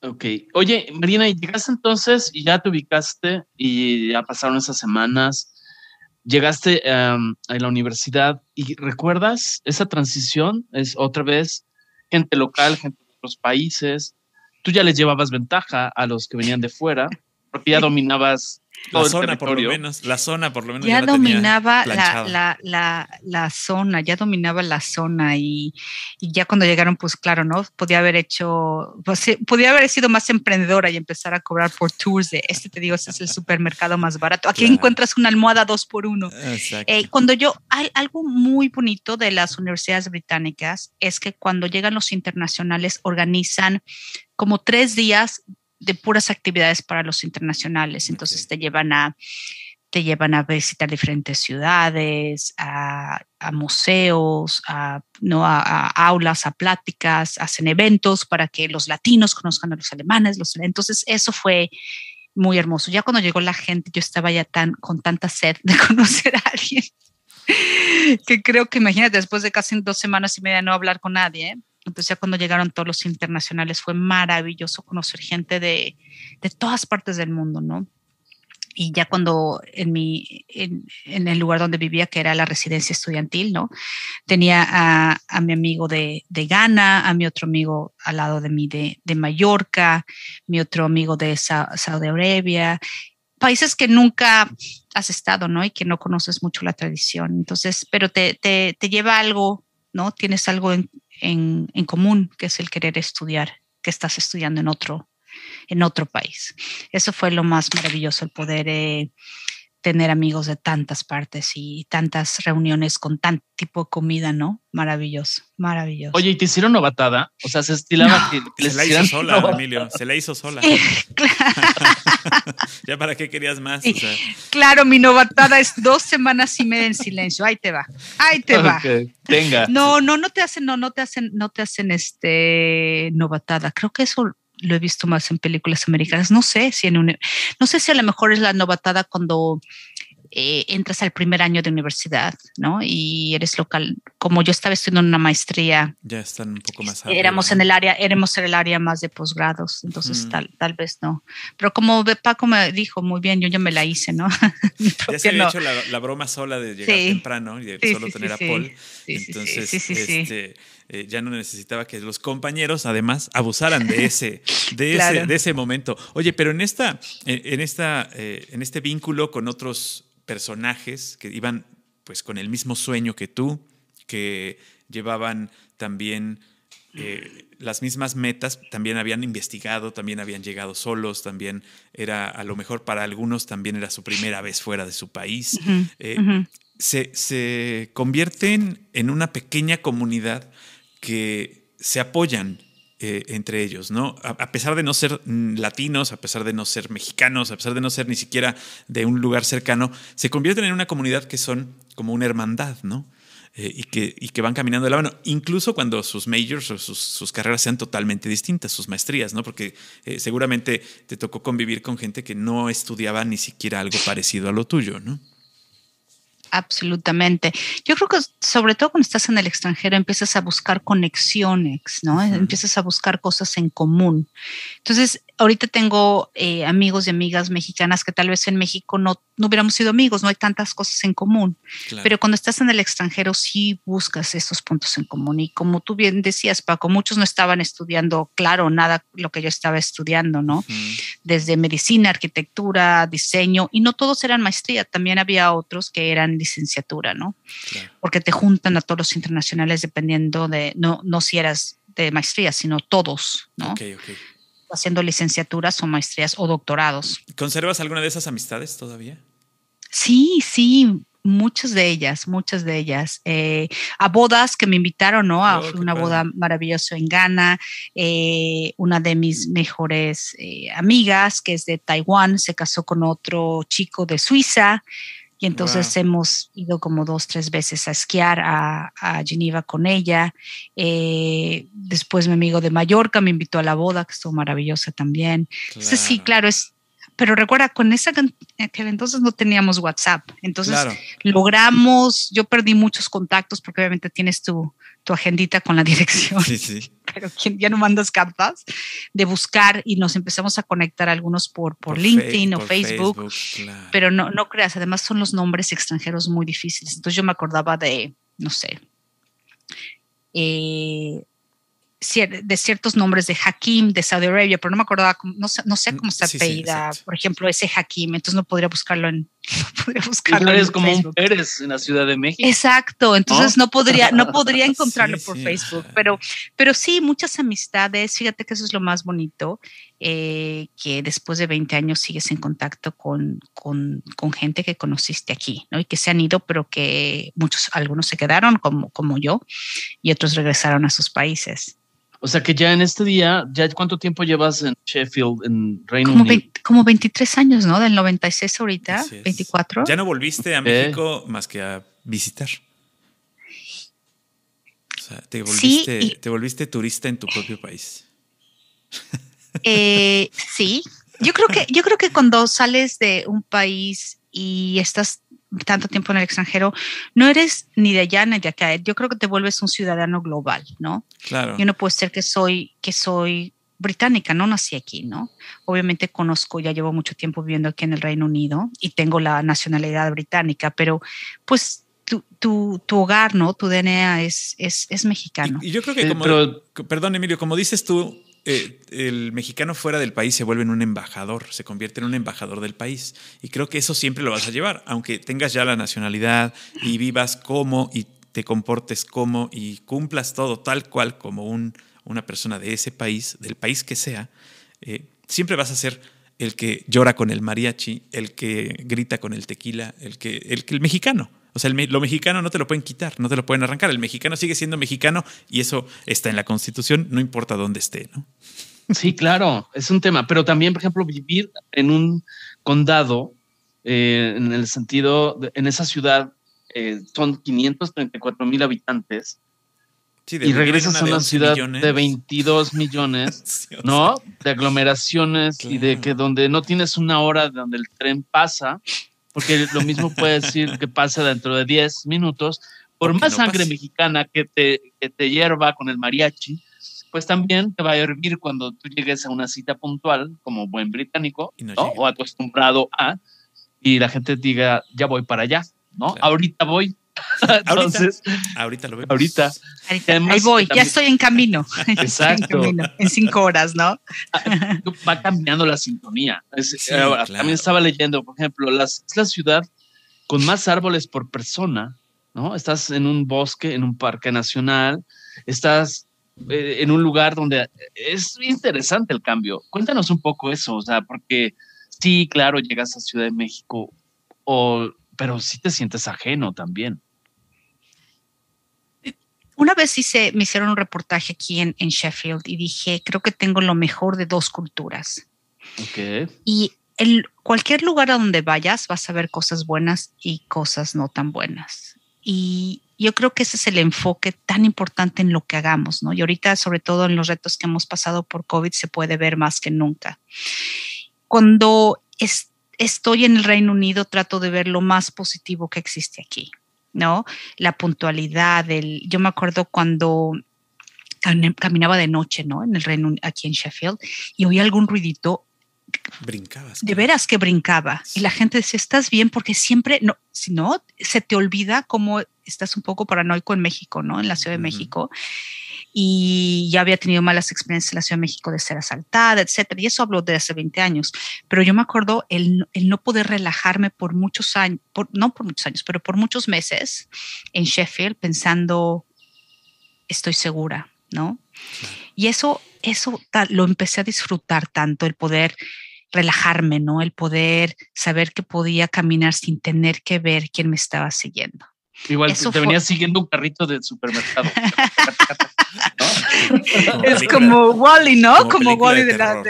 Ok. Oye, Marina, llegaste entonces y ya te ubicaste y ya pasaron esas semanas. Llegaste a la universidad y recuerdas esa transición, es otra vez gente local, gente de otros países, tú ya les llevabas ventaja a los que venían de fuera, porque ya dominabas La zona, por lo menos. La zona, por lo menos. Ya, dominaba la, la, la, la, zona, ya dominaba la zona. Y, y, ya cuando llegaron, pues claro, ¿no? Podía haber hecho, pues, podía haber sido más emprendedora y empezar a cobrar por tours de este, te digo, este es el supermercado más barato. Aquí encuentras una almohada dos por uno. Eh, cuando yo, hay algo muy bonito de las universidades británicas es que cuando llegan los internacionales organizan como tres días de puras actividades para los internacionales. Entonces te llevan a te llevan a visitar diferentes ciudades, a, museos, a, ¿no? A, aulas, a pláticas, hacen eventos para que los latinos conozcan a los alemanes. Los, entonces, eso fue muy hermoso. Ya cuando llegó la gente, yo estaba ya tan, con tanta sed de conocer a alguien que creo que, imagínate, después de casi dos semanas y media no hablar con nadie, entonces ya cuando llegaron todos los internacionales fue maravilloso conocer gente de, de todas partes del mundo, ¿no? Y ya cuando en, mi, en, en, el lugar donde vivía, que era la residencia estudiantil, ¿no? Tenía a, a mi amigo de, de, Ghana, a mi otro amigo al lado de mí de, de Mallorca, mi otro amigo de Saudi Arabia, países que nunca has estado, ¿no? Y que no conoces mucho la tradición. Entonces, pero te, te, te lleva algo, ¿no? Tienes algo en, en, común, que es el querer estudiar, que estás estudiando en otro, en otro país. Eso fue lo más maravilloso, el poder eh, tener amigos de tantas partes y tantas reuniones con tan tipo de comida, ¿no? Maravilloso, maravilloso. Oye, ¿y te hicieron novatada? O sea, se estilaba que, les Se la hizo sola, Emilio, se la hizo sola. ¿Ya para qué querías más? Claro, mi novatada es dos semanas y media en silencio. Ahí te va, ahí te va. Tenga. No, no, no te hacen, no, no te hacen, no te hacen este novatada. Creo que eso lo he visto más en películas americanas. No sé si en un, no sé si a lo mejor es la novatada cuando eh, entras al primer año de universidad, ¿no? Y eres local. Como yo estaba estudiando una maestría. Ya están un poco más. éramos en el área, éramos en el área más de posgrados, entonces tal, tal vez no. Pero como Paco me dijo muy bien, yo ya me la hice, ¿no? ya se había hecho la, broma sola de llegar temprano y de solo tener a Paul. entonces, este, eh, ya no necesitaba que los compañeros, además, abusaran de ese, de ese, de ese momento. Oye, pero en esta, en esta, eh, en este vínculo con otros personajes que iban pues con el mismo sueño que tú, que llevaban también eh, las mismas metas, también habían investigado, también habían llegado solos, también era, a lo mejor para algunos también era su primera vez fuera de su país. se, se convierten en una pequeña comunidad que se apoyan eh, entre ellos, ¿no? A, pesar de no ser mm, latinos, a pesar de no ser mexicanos, a pesar de no ser ni siquiera de un lugar cercano, se convierten en una comunidad que son como una hermandad, ¿no? Eh, y, que, y que van caminando de la mano, incluso cuando sus majors o sus, carreras sean totalmente distintas, sus maestrías, ¿no? Porque eh, seguramente te tocó convivir con gente que no estudiaba ni siquiera algo parecido a lo tuyo, ¿no? Absolutamente. Yo creo que sobre todo cuando estás en el extranjero empiezas a buscar conexiones, ¿no? Empiezas a buscar cosas en común. Entonces, ahorita tengo eh, amigos y amigas mexicanas que tal vez en México no, no hubiéramos sido amigos, no hay tantas cosas en común, pero cuando estás en el extranjero sí buscas esos puntos en común. Y como tú bien decías, Paco, muchos no estaban estudiando, claro, nada lo que yo estaba estudiando, ¿no? Desde medicina, arquitectura, diseño, y no todos eran maestría, también había otros que eran licenciatura, ¿no? Porque te juntan a todos los internacionales dependiendo de, no, no si eras de maestría, sino todos, ¿no? Okay, okay haciendo licenciaturas o maestrías o doctorados. ¿Conservas alguna de esas amistades todavía? Sí, sí, muchas de ellas, muchas de ellas. Eh, a bodas que me invitaron, ¿no? A oh, una boda maravillosa en Ghana. Eh, una de mis mejores eh, amigas, que es de Taiwán, se casó con otro chico de Suiza. Y entonces hemos ido como dos, tres veces a esquiar a, a Geneva con ella. Eh, después mi amigo de Mallorca me invitó a la boda, que estuvo maravillosa también. Entonces sí, claro, es, pero recuerda, con esa que entonces no teníamos WhatsApp. Entonces logramos, yo perdí muchos contactos porque obviamente tienes tu, tu agendita con la dirección. Sí, sí. Pero ya no mandas cartas de buscar y nos empezamos a conectar algunos por, por, LinkedIn o Facebook. Pero no, no creas, además son los nombres extranjeros muy difíciles. Entonces yo me acordaba de, no sé, eh, de ciertos nombres de Hakim de Saudi Arabia, pero no me acordaba, no, no sé mm, cómo está sí, por ejemplo, ese Hakim, entonces no podría buscarlo en, no podría buscarlo en como un Pérez en la Ciudad de México. Exacto, entonces no, podría, no podría encontrarlo por Facebook, pero, pero sí, muchas amistades, fíjate que eso es lo más bonito, eh, que después de 20 años sigues en contacto con, con, con, gente que conociste aquí, ¿no? Y que se han ido, pero que muchos, algunos se quedaron como, como yo y otros regresaron a sus países. O sea que ya en este día, ¿ya cuánto tiempo llevas en Sheffield, en Reino como Unido? como 23 años, ¿no? Del 96 ahorita, 24. Ya no volviste a México más que a visitar. O sea, te volviste, sí, te volviste turista en tu propio país. Eh, sí, yo creo que yo creo que cuando sales de un país y estás tanto tiempo en el extranjero, no eres ni de allá ni de acá. Yo creo que te vuelves un ciudadano global, ¿no? Claro. Yo no puedo ser que soy, que soy británica, no nací aquí, ¿no? Obviamente conozco, ya llevo mucho tiempo viviendo aquí en el Reino Unido y tengo la nacionalidad británica, pero pues tu, tu, tu hogar, ¿no? Tu DNA es, es, es mexicano. Y, y, yo creo que como, pero, perdón Emilio, como dices tú, eh, el mexicano fuera del país se vuelve en un embajador, se convierte en un embajador del país. Y creo que eso siempre lo vas a llevar, aunque tengas ya la nacionalidad y vivas como y te comportes como y cumplas todo tal cual como un, una persona de ese país, del país que sea, eh, siempre vas a ser el que llora con el mariachi, el que grita con el tequila, el que el, el mexicano. O sea, el, lo mexicano no te lo pueden quitar, no te lo pueden arrancar. El mexicano sigue siendo mexicano y eso está en la Constitución, no importa dónde esté, ¿no? Sí, claro, es un tema. Pero también, por ejemplo, vivir en un condado, eh, en el sentido, de, en esa ciudad, eh, son 534 mil habitantes. Sí, y regresas a una ciudad millones. de 22 millones, sí, ¿no? Sea, de aglomeraciones claro. y de que donde no tienes una hora donde el tren pasa, porque lo mismo puede decir que pasa dentro de 10 minutos, por más no sangre mexicana que te, que te hierva con el mariachi, pues también te va a hervir cuando tú llegues a una cita puntual como buen británico no ¿no? o acostumbrado a, y la gente diga, ya voy para allá, ¿no? Claro. Ahorita voy. Entonces, ahorita, ahorita lo vemos. Ahorita. Además, Ahí voy, también, ya estoy en camino. Exacto. en, camino, en, cinco horas, ¿no? Va cambiando la sintonía. Es, Sí, eh, claro. También estaba leyendo, por ejemplo, las, es la ciudad con más árboles por persona, ¿no? Estás en un bosque, en un parque nacional, estás eh, en un lugar donde es interesante el cambio. Cuéntanos un poco eso, o sea, porque sí, claro, llegas a Ciudad de México, o, pero sí te sientes ajeno también. Una vez hice, me hicieron un reportaje aquí en, en Sheffield y dije, creo que tengo lo mejor de dos culturas. Okay. Y el, cualquier lugar a donde vayas vas a ver cosas buenas y cosas no tan buenas. Y yo creo que ese es el enfoque tan importante en lo que hagamos, ¿no? Y ahorita, sobre todo en los retos que hemos pasado por COVID, se puede ver más que nunca. Cuando es, estoy en el Reino Unido, trato de ver lo más positivo que existe aquí, ¿no? La puntualidad, el, yo me acuerdo cuando caminaba de noche, ¿no? En el Reino aquí en Sheffield y oía algún ruidito brincabas. De veras que brincaba. Sí. Y la gente decía, ¿estás bien? Porque siempre, no, si no, se te olvida cómo estás un poco paranoico en México, ¿no? En la Ciudad de uh -huh. México. Y ya había tenido malas experiencias en la Ciudad de México de ser asaltada, etcétera. Y eso habló de hace 20 años. Pero yo me acuerdo el, el no poder relajarme por muchos años, por, no por muchos años, pero por muchos meses en Sheffield pensando, estoy segura, ¿no? Y eso, eso lo empecé a disfrutar tanto, el poder relajarme, ¿no? El poder saber que podía caminar sin tener que ver quién me estaba siguiendo. Igual Eso te, te venía siguiendo un carrito del supermercado. ¿no? es como Wally, ¿no? Como, Wally de, la,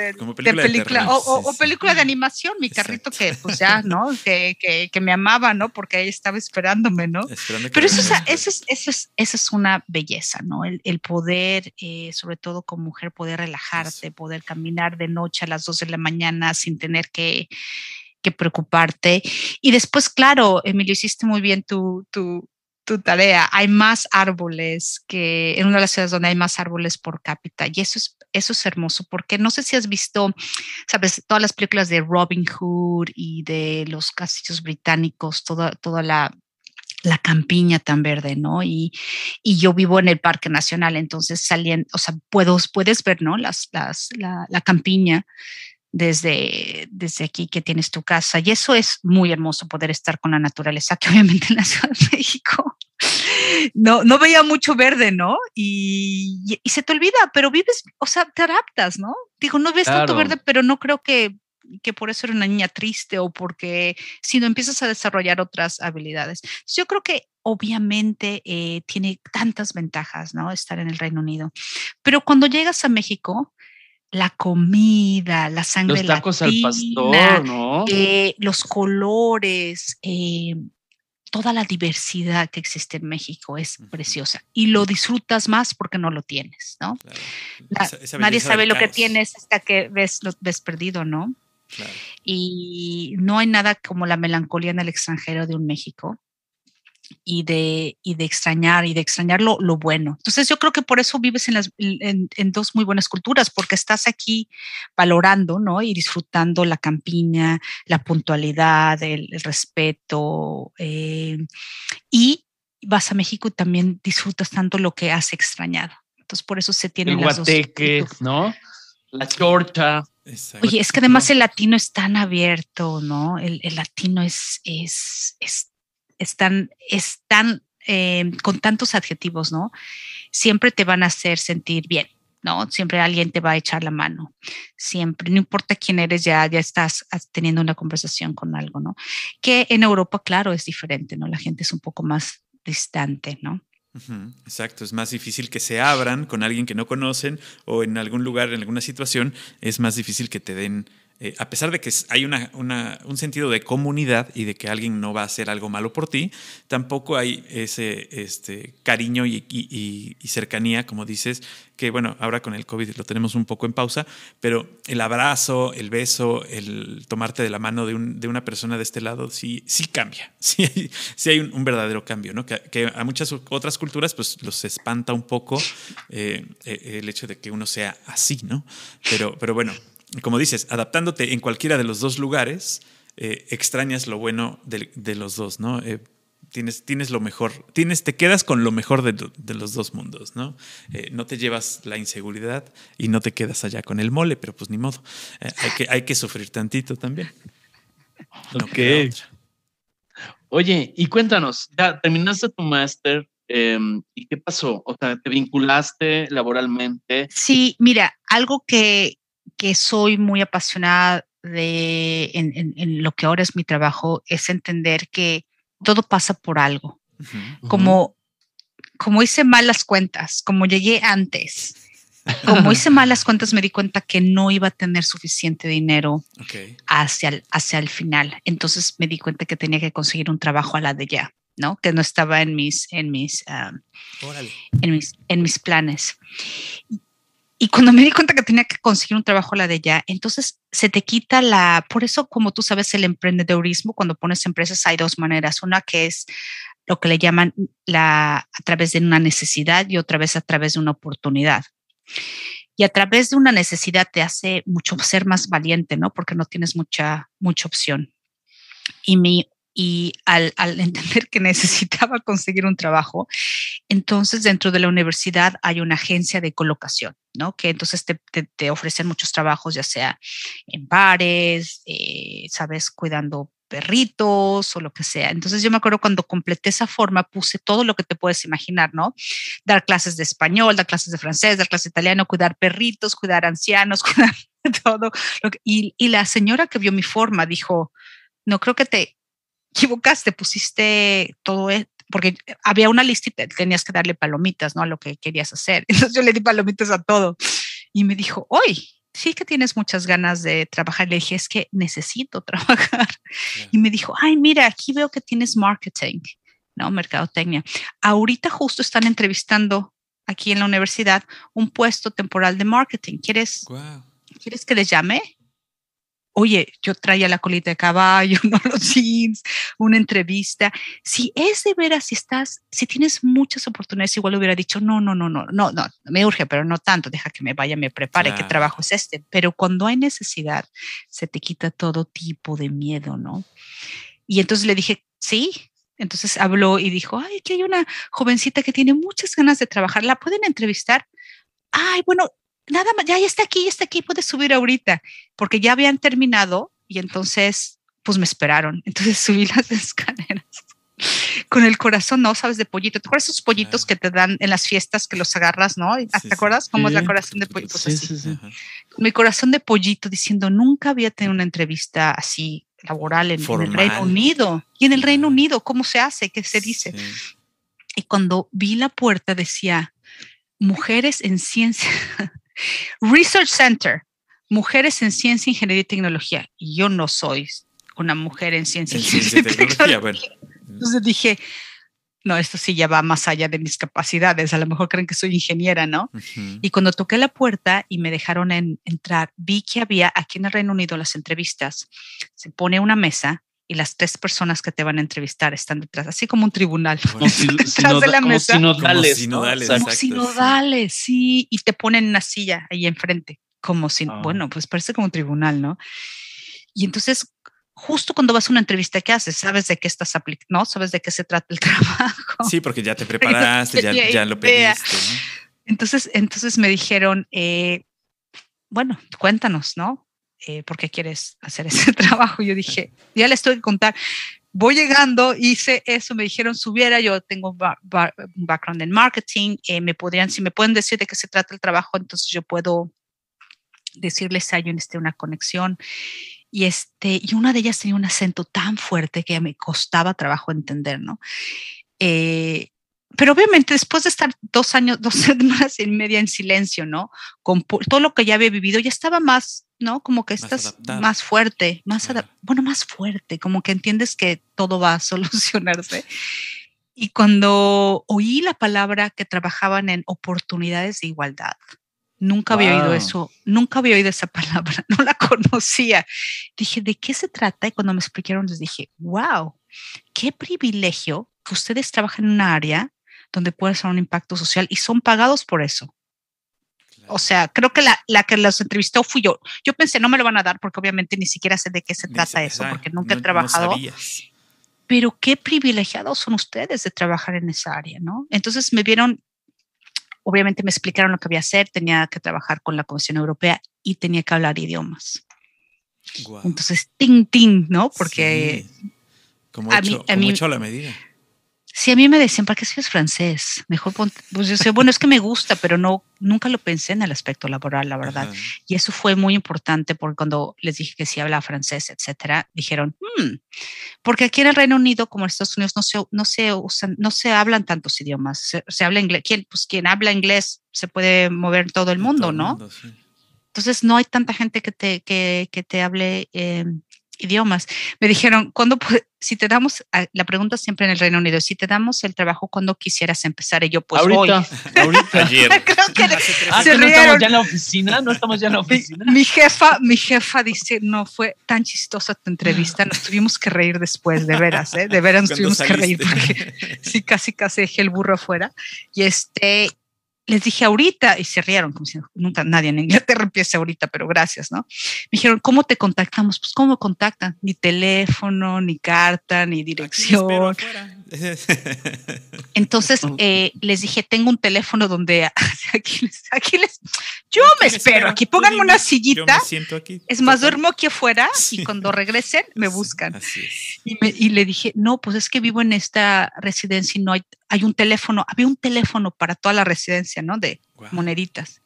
película, o, película de animación, mi carrito Exacto. que pues ya, ¿no? Que, que, que, me amaba, ¿no? Porque ahí estaba esperándome, ¿no? Esperando Pero eso, es, eso, es, eso, es, eso es una belleza, ¿no? El, el poder, eh, sobre todo como mujer, poder relajarte, eso. poder caminar de noche a las dos de la mañana sin tener que que preocuparte. Y después, claro, Emilio, hiciste muy bien tu, tu, tu, tarea. Hay más árboles que en una de las ciudades donde hay más árboles por cápita. Y eso es, eso es hermoso, porque no sé si has visto, sabes, todas las películas de Robin Hood y de los castillos británicos, toda, toda la la campiña tan verde, ¿no? Y, y, yo vivo en el Parque Nacional, entonces salían, o sea, puedo, puedes ver, ¿no? Las, las, la, la campiña desde, desde aquí que tienes tu casa. Y eso es muy hermoso poder estar con la naturaleza, que obviamente en la Ciudad de México no, no veía mucho verde, ¿no? Y, y, se te olvida, pero vives, o sea, te adaptas, ¿no? Digo, no ves claro. tanto verde, pero no creo que, que por eso era una niña triste o porque, si no empiezas a desarrollar otras habilidades. Yo creo que obviamente eh, tiene tantas ventajas, ¿no? Estar en el Reino Unido. Pero cuando llegas a México, la comida, la sangre los tacos latina, al pastor, ¿no? Eh, los colores, eh, toda la diversidad que existe en México es uh -huh. preciosa y lo disfrutas más porque no lo tienes, ¿no? Claro. La, esa, esa nadie sabe lo que tienes hasta que ves, lo ves perdido, ¿no? Claro. Y no hay nada como la melancolía en el extranjero de un México y de, y de extrañar y de extrañar lo, lo, bueno. Entonces yo creo que por eso vives en, las, en, en, dos muy buenas culturas, porque estás aquí valorando ¿no? y disfrutando la campiña, la puntualidad, el, el respeto eh, y vas a México y también disfrutas tanto lo que has extrañado. Entonces por eso se tienen el las guateque, dos. ¿no? La chorcha. Exacto. Oye, es que además el latino es tan abierto, ¿no? El, el latino es, es, es están, están eh, con tantos adjetivos, ¿no? Siempre te van a hacer sentir bien, ¿no? Siempre alguien te va a echar la mano. Siempre, no importa quién eres, ya, ya estás teniendo una conversación con algo, ¿no? Que en Europa, claro, es diferente, ¿no? La gente es un poco más distante, ¿no? Exacto, es más difícil que se abran con alguien que no conocen o en algún lugar, en alguna situación, es más difícil que te den eh, a pesar de que hay un sentido de comunidad y de que alguien no va a hacer algo malo por ti, tampoco hay ese este, cariño y, cercanía, como dices, que bueno, ahora con el COVID lo tenemos un poco en pausa, pero el abrazo, el beso, el tomarte de la mano de, un, de una persona de este lado, sí, sí cambia, sí sí hay un, verdadero cambio, ¿no? Que, a muchas otras culturas pues los espanta un poco eh, el hecho de que uno sea así, ¿no? Pero, pero bueno, como dices, adaptándote en cualquiera de los dos lugares, eh, extrañas lo bueno de, de los dos, ¿no? Eh, tienes, tienes lo mejor, tienes, te quedas con lo mejor de, de los dos mundos, ¿no? Eh, no te llevas la inseguridad y no te quedas allá con el mole, pero pues ni modo. Eh, hay, que, hay que sufrir tantito también. No ok. Oye, y cuéntanos, ya terminaste tu máster, eh, ¿y qué pasó? O sea, ¿te vinculaste laboralmente? Sí, mira, algo que, que soy muy apasionada de en, en, en, lo que ahora es mi trabajo es entender que todo pasa por algo. Uh -huh. Como, como hice mal las cuentas, como llegué antes, como hice mal las cuentas, me di cuenta que no iba a tener suficiente dinero okay. hacia, el, hacia el final. Entonces me di cuenta que tenía que conseguir un trabajo a la de ya. ¿no? Que no estaba en mis, en mis, um, en mis, en mis planes. Y cuando me di cuenta que tenía que conseguir un trabajo a la de ya, entonces se te quita la, por eso como tú sabes el emprendedorismo, cuando pones empresas hay dos maneras, una que es lo que le llaman la a través de una necesidad y otra vez a través de una oportunidad. Y a través de una necesidad te hace mucho ser más valiente, ¿no? Porque no tienes mucha, mucha opción. Y mi y al, al, entender que necesitaba conseguir un trabajo, entonces dentro de la universidad hay una agencia de colocación, ¿no? Que entonces te, te, ofrecen muchos trabajos, ya sea en bares, eh, sabes, cuidando perritos o lo que sea. Entonces yo me acuerdo cuando completé esa forma puse todo lo que te puedes imaginar, ¿no? Dar clases de español, dar clases de francés, dar clases de italiano, cuidar perritos, cuidar ancianos, cuidar todo. Y, y la señora que vio mi forma dijo, no creo que te equivocaste, pusiste todo, e-", porque había una lista y tenías que darle palomitas, ¿no? A lo que querías hacer. Entonces yo le di palomitas a todo. Y me dijo, hoy sí que tienes muchas ganas de trabajar. Le dije, es que necesito trabajar. Yeah. Y me dijo, ay, mira, aquí veo que tienes marketing, ¿no? Mercadotecnia. Ahorita justo están entrevistando aquí en la universidad un puesto temporal de marketing. ¿Quieres, wow. ¿quieres que les llame? Oye, yo traía la colita de caballo, no los jeans, una entrevista. Si es de veras, si estás, si tienes muchas oportunidades, igual hubiera dicho, no, no, no, no, no, no, me urge, pero no tanto, deja que me vaya, me prepare, claro. qué trabajo es este. Pero cuando hay necesidad, se te quita todo tipo de miedo, ¿no? Y entonces le dije, sí, Entonces habló y dijo, ay, aquí hay una jovencita que tiene muchas ganas de trabajar, ¿la pueden entrevistar? Ay, bueno, nada más, ya, ya está aquí, ya está aquí, puede subir ahorita, porque ya habían terminado y entonces, pues me esperaron. Entonces subí las escaleras con el corazón, ¿no? Sabes, de pollito. ¿Te acuerdas esos pollitos que te dan en las fiestas que los agarras, ¿no? ¿Te acuerdas cómo es la corazón de pollito? Pues así. Mi corazón de pollito diciendo, nunca había tenido una entrevista así laboral en, el Reino Unido. Y en el Reino Unido, ¿cómo se hace? ¿Qué se dice? Y cuando vi la puerta decía, mujeres en ciencia, Research Center, mujeres en ciencia, ingeniería y tecnología. Y yo no soy una mujer en ciencia, y tecnología. Entonces dije, no, esto sí ya va más allá de mis capacidades, a lo mejor creen que soy ingeniera, ¿no? Y cuando toqué la puerta y me dejaron entrar, vi que había aquí en el Reino Unido las entrevistas, se pone una mesa y las tres personas que te van a entrevistar están detrás, así como un tribunal. Como detrás de la mesa. Sinodales, sinodales, como sinodales, sí. y te ponen una silla ahí enfrente, como si, ah. bueno, pues parece como un tribunal, ¿no? Y entonces justo cuando vas a una entrevista, ¿qué haces? ¿Sabes de qué estás aplicando? ¿No? ¿Sabes de qué se trata el trabajo? Sí, porque ya te preparaste, ya, ya, lo pediste. Entonces, entonces me dijeron, eh, bueno, cuéntanos, ¿no? Eh, ¿Por qué quieres hacer ese trabajo? Yo dije, ya les estoy contar. Voy llegando, hice eso, me dijeron subiera, yo tengo un background en marketing, eh, me podrían, si me pueden decir de qué se trata el trabajo, entonces yo puedo decirles hay este, una conexión y, este, y una de ellas tenía un acento tan fuerte que me costaba trabajo entender, ¿no? Eh, pero obviamente después de estar dos años, dos semanas y media en silencio, ¿no? Con todo lo que ya había vivido, ya estaba más, ¿no? Como que estás más fuerte, más, bueno, más fuerte, como que entiendes que todo va a solucionarse. Y cuando oí la palabra que trabajaban en oportunidades de igualdad, Nunca había oído eso, nunca había oído esa palabra, no la conocía. Dije, ¿de qué se trata? Y cuando me explicaron, les dije, wow, qué privilegio que ustedes trabajan en un área donde puede hacer un impacto social y son pagados por eso. O sea, creo que la, la, que los entrevistó fui yo. Yo pensé, no me lo van a dar porque obviamente ni siquiera sé de qué se trata eso, porque nunca he trabajado. pero qué privilegiados son ustedes de trabajar en esa área, ¿no? Entonces me vieron obviamente me explicaron lo que había que hacer, tenía que trabajar con la Comisión Europea y tenía que hablar idiomas. Entonces, ting, ting, ¿no? Porque como a, mí, a mí, la medida. Sí, a mí me decían, ¿para qué es francés? Mejor ponte, pues yo sé, bueno, es que me gusta, pero no, nunca lo pensé en el aspecto laboral, la verdad. Y eso fue muy importante porque cuando les dije que sí hablaba francés, etcétera, dijeron, hmm", porque aquí en el Reino Unido, como en Estados Unidos, no se, no se usan, no se hablan tantos idiomas. Se, habla inglés. ¿Quién, pues quien habla inglés se puede mover en todo el mundo, ¿no? Entonces no hay tanta gente que te, que, que te hable eh, idiomas. Me dijeron, ¿cuándo si te damos, la pregunta siempre en el Reino Unido, si te damos el trabajo, ¿cuándo quisieras empezar? Y yo, pues ahorita, hoy. Ahorita, ayer. Creo que ah, se no estamos ya en la oficina, no estamos ya en la oficina. Mi, jefa, mi jefa dice, no, fue tan chistosa tu entrevista, nos tuvimos que reír después, de veras, ¿eh? De veras nos tuvimos que reír, porque sí, casi, casi dejé el burro afuera. Y este, les dije ahorita y se rieron, como si nunca nadie en Inglaterra empiece ahorita, pero gracias, ¿no? Me dijeron, ¿cómo te contactamos? Pues, ¿cómo contactan? Ni teléfono, ni carta, ni dirección. Entonces eh, les dije, tengo un teléfono donde aquí les, yo me espero, aquí pónganme una sillita. Es más, duermo aquí afuera y cuando regresen me buscan. Y, le dije, no, pues es que vivo en esta residencia y no hay, hay un teléfono, había un teléfono para toda la residencia, ¿no? De moneditas.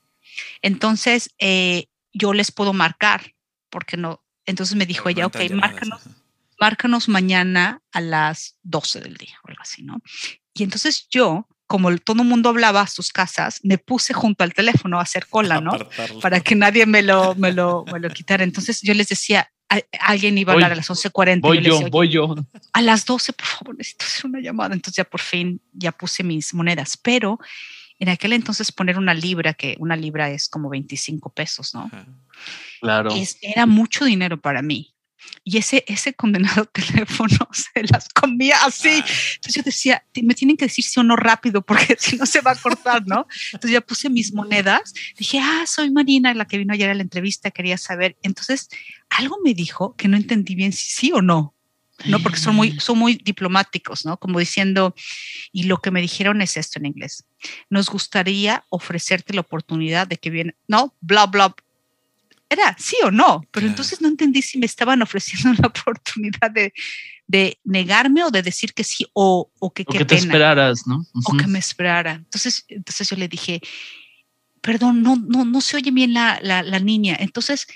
Entonces, eh, yo les puedo marcar, porque no. Entonces me dijo ella, ok, márcanos márcanos mañana a las 12 del día o algo así, ¿no? Y entonces yo, como todo el mundo hablaba a sus casas, me puse junto al teléfono a hacer cola, ¿no? Para que nadie me lo, me lo, me lo quitara. Entonces yo les decía, alguien iba a hablar a las 11.40. Voy yo, voy yo. A las 12, por favor, necesito hacer una llamada. Entonces ya por fin ya puse mis monedas, pero en aquel entonces poner una libra, que una libra es como 25 pesos, ¿no? Claro. era mucho dinero para mí y ese, ese condenado teléfono se las comía así. Entonces yo decía, me tienen que decir sí o no rápido porque si no se va a cortar, ¿no? Entonces ya puse mis monedas, dije, ah, soy Marina, la que vino ayer a la entrevista, quería saber. Entonces algo me dijo que no entendí bien si sí o no. ¿no? Porque son muy, son muy diplomáticos, ¿no? Como diciendo, y lo que me dijeron es esto en inglés. Nos gustaría ofrecerte la oportunidad de que viene, no, bla, bla. Era sí o no, pero entonces no entendí si me estaban ofreciendo la oportunidad de, de negarme o de decir que sí o, o que, o que te esperaras, ¿no? O que me esperara. Entonces, entonces yo le dije, perdón, no, no, no se oye bien la, la, la niña. Entonces,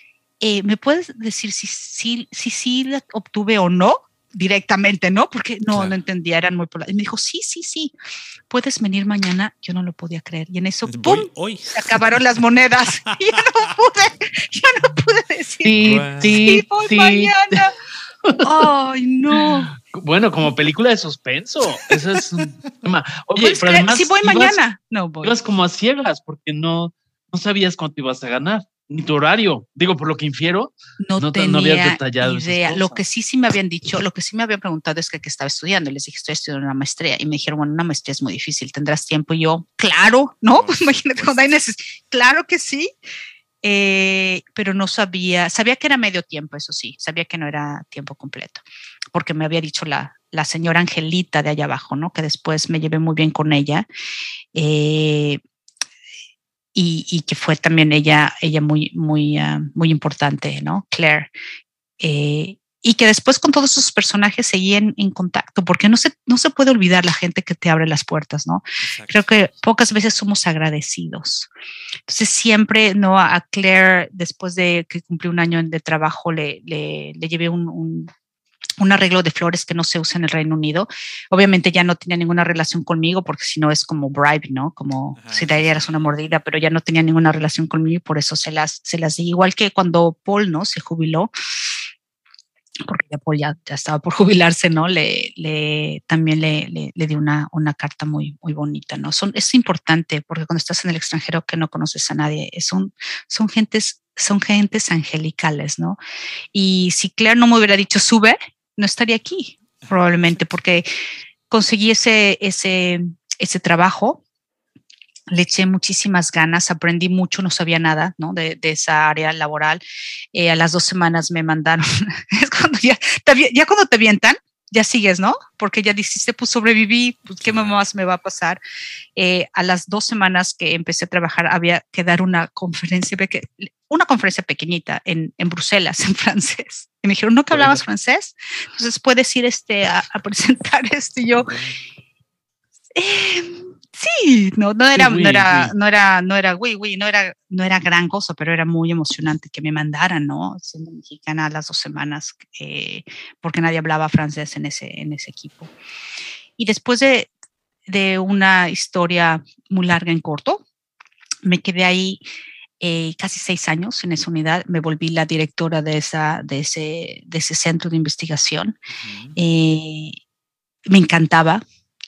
eh, ¿me puedes decir si sí si, si, la obtuve o no? Directamente, ¿no? Porque no, claro. no entendía, eran muy polares. Y me dijo, sí, sí, sí, puedes venir mañana. Yo no lo podía creer. Y en eso, Voy ¡pum! hoy. Se acabaron las monedas. y ya no pude, ya no pude decir, Sí, sí, sí, voy sí. mañana. Ay, no. Bueno, como película de suspenso. Eso es un tema. Oye, ¿Puedes pero creer? además sí, voy ibas- mañana. No voy. Ibas como a ciegas porque no, no sabías cuánto ibas a ganar, ni tu horario. Digo, por lo que infiero, no, no te- tenía no habías detallado idea. Lo que sí sí me habían dicho, lo que sí me habían preguntado es que, que estaba estudiando. Y les dije, estoy estudiando una maestría. Y me dijeron, bueno, una maestría es muy difícil, ¿tendrás tiempo? Y yo, claro, ¿no? Pues imagínate cuando hay neces- Claro que sí. Eh, pero no sabía, sabía que era medio tiempo, eso sí, sabía que no era tiempo completo, porque me había dicho la, la señora Angelita de allá abajo, ¿no? Que después me llevé muy bien con ella. Eh, y, y que fue también ella, ella muy, muy, ah, muy importante, ¿no? Claire. Eh, y que después con todos esos personajes seguí en, en contacto, porque no se, no se puede olvidar la gente que te abre las puertas, ¿no? Exacto. Creo que pocas veces somos agradecidos. Entonces siempre, ¿no? A Claire, después de que cumplí un año de trabajo, le, le, le llevé un, un, un arreglo de flores que no se usa en el Reino Unido. Obviamente ya no tenía ninguna relación conmigo, porque si no es como bribe, ¿no? Como Ajá, si le dieras una mordida, pero ya no tenía ninguna relación conmigo y por eso se las, se las di. Igual que cuando Paul, ¿no? Se jubiló, porque ya Paul ya, ya estaba por jubilarse, ¿no? Le, le también le, le, le di una, una carta muy, muy bonita, ¿no? Son, es importante porque cuando estás en el extranjero que no conoces a nadie, son, son gentes, son gentes angelicales, ¿no? Y si Claire no me hubiera dicho sube, no estaría aquí, probablemente, porque conseguí ese, ese, ese trabajo, le eché muchísimas ganas, aprendí mucho, no sabía nada ¿no? de, de esa área laboral. Eh, a las dos semanas me mandaron, es cuando ya, ya cuando te avientan, ya sigues, ¿no? Porque ya dijiste, pues sobreviví, pues qué más me va a pasar. Eh, a las dos semanas que empecé a trabajar había que dar una conferencia, una conferencia pequeñita en, en Bruselas, en francés. Y me dijeron, ¿no que hablabas francés? Entonces puedes ir este, a, a presentar esto. Y yo, eh, sí, no, no era, no era, no era, no era, güey, güey, no era, no era gran cosa, pero era muy emocionante que me mandaran, ¿no? Siendo mexicana las dos semanas, eh, porque nadie hablaba francés en ese, en ese equipo. Y después de, de una historia muy larga en corto, me quedé ahí eh, casi seis años en esa unidad. Me volví la directora de, esa, de, ese, de ese centro de investigación. Ujú. Eh, me encantaba.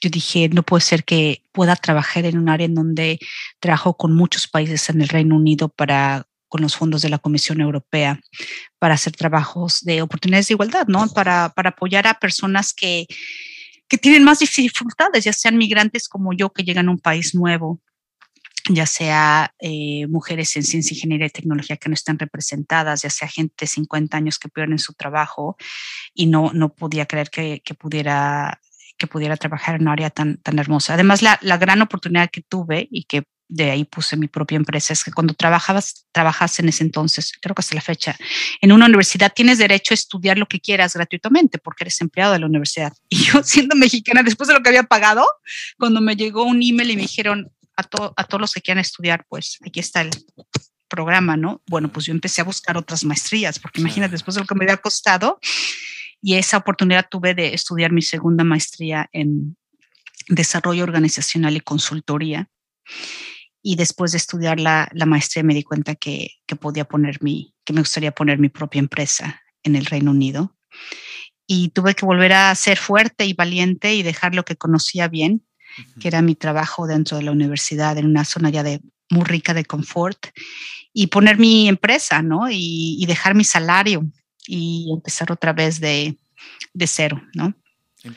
Yo dije, no puede ser que pueda trabajar en un área en donde trabajo con muchos países en el Reino Unido para con los fondos de la Comisión Europea para hacer trabajos de oportunidades de igualdad, ¿no? Para, para apoyar a personas que, que tienen más dificultades, ya sean migrantes como yo que llegan a un país nuevo, ya sea eh, mujeres en ciencia, ingeniería y tecnología que no están representadas, ya sea gente de 50 años que pierden su trabajo y no, no podía creer que, que pudiera que pudiera trabajar en un área tan, tan hermosa. Además, la, la gran oportunidad que tuve y que de ahí puse mi propia empresa es que cuando trabajabas, trabajas en ese entonces, creo que hasta la fecha, en una universidad tienes derecho a estudiar lo que quieras gratuitamente porque eres empleado de la universidad. Y yo siendo mexicana, después de lo que había pagado, cuando me llegó un email y me dijeron a, to a todos los que quieran estudiar, pues aquí está el programa, ¿no? Bueno, pues yo empecé a buscar otras maestrías, porque imagínate, después de lo que me había costado, y esa oportunidad tuve de estudiar mi segunda maestría en desarrollo organizacional y consultoría. Y después de estudiar la, la maestría me di cuenta que, que podía poner mi, que me gustaría poner mi propia empresa en el Reino Unido. Y tuve que volver a ser fuerte y valiente y dejar lo que conocía bien, que era mi trabajo dentro de la universidad, en una zona ya de muy rica de confort, y poner mi empresa, ¿no? Y, y dejar mi salario y empezar otra vez de, de cero, ¿no?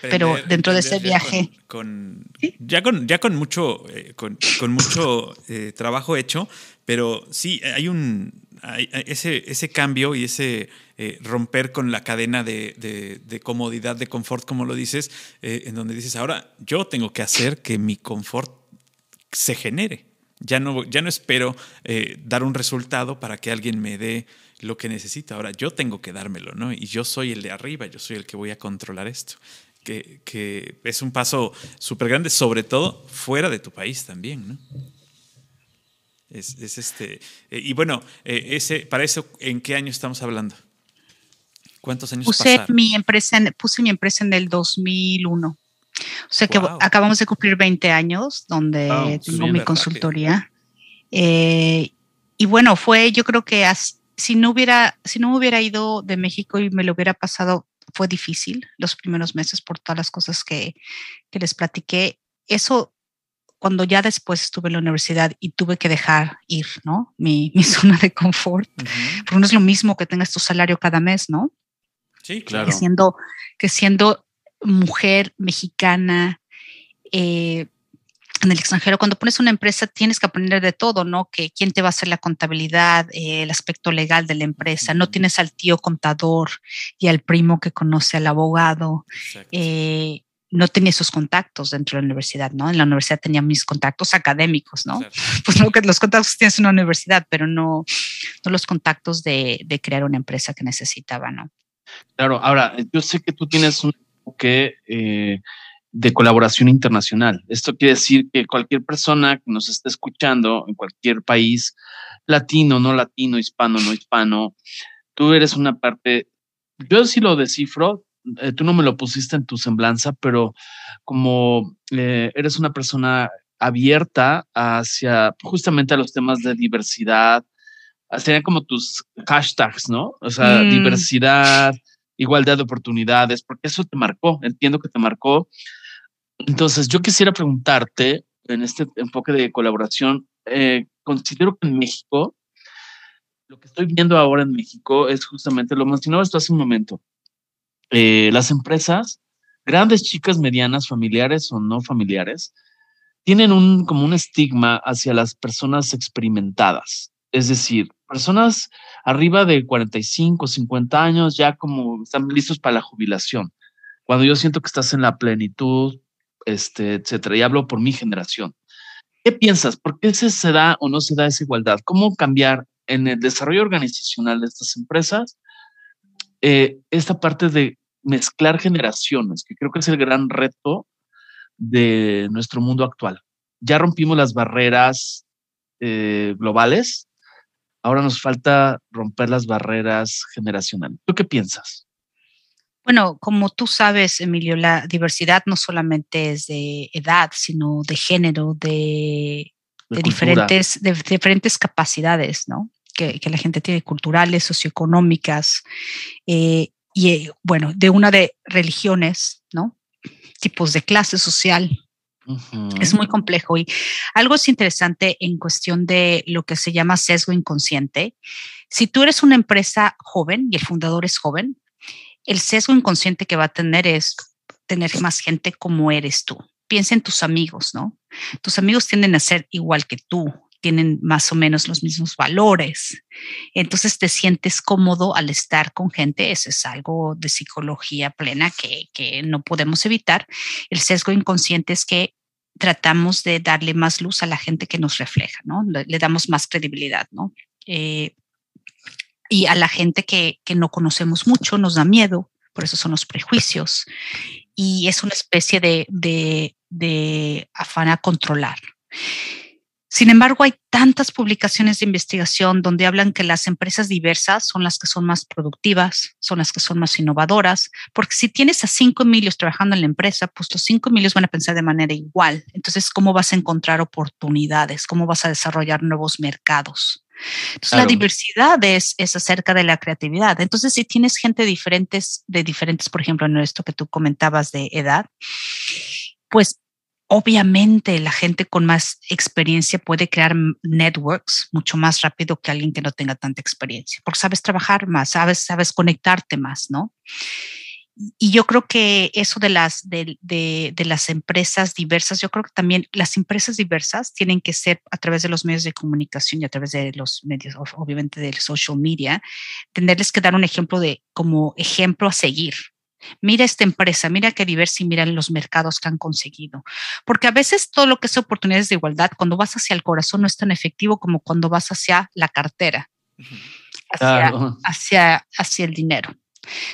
Pero dentro de ese viaje- Con, con- ¿Sí? ya con ya con mucho eh, con, con mucho eh, trabajo hecho, pero sí hay un hay- ese ese cambio y ese eh, romper con la cadena de, de, comodidad, de confort, como lo dices, en donde dices, ahora yo tengo que hacer que mi confort se genere. Ya no, ya no espero eh, dar un resultado para que alguien me dé lo que necesita. Ahora yo tengo que dármelo, ¿no? Y yo soy el de arriba, yo soy el que voy a controlar esto. Que, que es un paso súper grande, sobre todo fuera de tu país también, ¿no? Es, este. Eh, y bueno, eh, ese, para eso, ¿en qué año estamos hablando? ¿Cuántos años puse Mi empresa puse mi empresa en el 2001. O sea que acabamos de cumplir 20 años donde tengo mi consultoría. Eh, y bueno, fue, yo creo que si no hubiera, si no hubiera ido de México y me lo hubiera pasado, fue difícil los primeros meses por todas las cosas que, que les platiqué. Eso cuando ya después estuve en la universidad y tuve que dejar ir, ¿no? Mi, zona de confort. Porque no es lo mismo que tengas tu salario cada mes, ¿no? Sí, claro. Que siendo, que siendo mujer mexicana eh, en el extranjero, cuando pones una empresa tienes que aprender de todo, ¿no? Que quién te va a hacer la contabilidad, eh, el aspecto legal de la empresa. No tienes al tío contador y al primo que conoce al abogado. Eh, no tenía esos contactos dentro de la universidad, ¿no? En la universidad tenía mis contactos académicos, ¿no? Pues no, que los contactos que tienes en una universidad, pero no, no los contactos de, de, crear una empresa que necesitaba, ¿no? Claro, ahora, yo sé que tú tienes un enfoque eh, de colaboración internacional. Esto quiere decir que cualquier persona que nos esté escuchando en cualquier país, latino, no latino, hispano, no hispano, tú eres una parte, yo sí lo descifro, eh, tú no me lo pusiste en tu semblanza, pero como eh, eres una persona abierta hacia justamente a los temas de diversidad, serían como tus hashtags, ¿no? O sea, mm. diversidad, igualdad de oportunidades, porque eso te marcó, entiendo que te marcó. Entonces, yo quisiera preguntarte en este enfoque de colaboración, eh, considero que en México, lo que estoy viendo ahora en México es justamente, lo mencionabas tú hace un momento, eh, las empresas, grandes, chicas, medianas, familiares o no familiares, tienen un, como un estigma hacia las personas experimentadas. Es decir, personas arriba de 45, 50 años ya como están listos para la jubilación. Cuando yo siento que estás en la plenitud, este, etcétera, y hablo por mi generación. ¿Qué piensas? ¿Por qué se da o no se da esa igualdad? ¿Cómo cambiar en el desarrollo organizacional de estas empresas eh, esta parte de mezclar generaciones, que creo que es el gran reto de nuestro mundo actual. Ya rompimos las barreras eh, globales, ahora nos falta romper las barreras generacionales. ¿Tú qué piensas? Bueno, como tú sabes, Emilio, la diversidad no solamente es de edad, sino de género, de, diferentes, de diferentes capacidades, ¿no? que, la gente tiene culturales, socioeconómicas, eh, y eh, bueno, de una de religiones, ¿no? Tipos de clase social. Es muy complejo y algo es interesante en cuestión de lo que se llama sesgo inconsciente. Si tú eres una empresa joven y el fundador es joven, el sesgo inconsciente que va a tener es tener más gente como eres tú. Piensa en tus amigos, ¿no? Tus amigos tienden a ser igual que tú, tienen más o menos los mismos valores. Entonces te sientes cómodo al estar con gente. Eso es algo de psicología plena que, que no podemos evitar. El sesgo inconsciente es que tratamos de darle más luz a la gente que nos refleja, ¿no? Le, damos más credibilidad, ¿no? Eh, y a la gente que, que no conocemos mucho nos da miedo, por eso son los prejuicios. Y es una especie de, de, de afán a controlar. Sin embargo, hay tantas publicaciones de investigación donde hablan que las empresas diversas son las que son más productivas, son las que son más innovadoras, porque si tienes a cinco Emilios trabajando en la empresa, pues los cinco Emilios van a pensar de manera igual. Entonces, ¿cómo vas a encontrar oportunidades? ¿Cómo vas a desarrollar nuevos mercados? Entonces, la diversidad es, es, acerca de la creatividad. Entonces, si tienes gente diferentes, de diferentes, por ejemplo, en esto que tú comentabas de edad, pues Obviamente la gente con más experiencia puede crear networks mucho más rápido que alguien que no tenga tanta experiencia, porque sabes trabajar más, sabes, sabes conectarte más, ¿no? y yo creo que eso de las, de, de, de, las empresas diversas, yo creo que también las empresas diversas tienen que ser a través de los medios de comunicación y a través de los medios, obviamente del social media, tenerles que dar un ejemplo de como ejemplo a seguir. Mira esta empresa, mira qué diversa y mira los mercados que han conseguido. Porque a veces todo lo que es oportunidades de igualdad, cuando vas hacia el corazón, no es tan efectivo como cuando vas hacia la cartera, hacia, claro. hacia, hacia el dinero.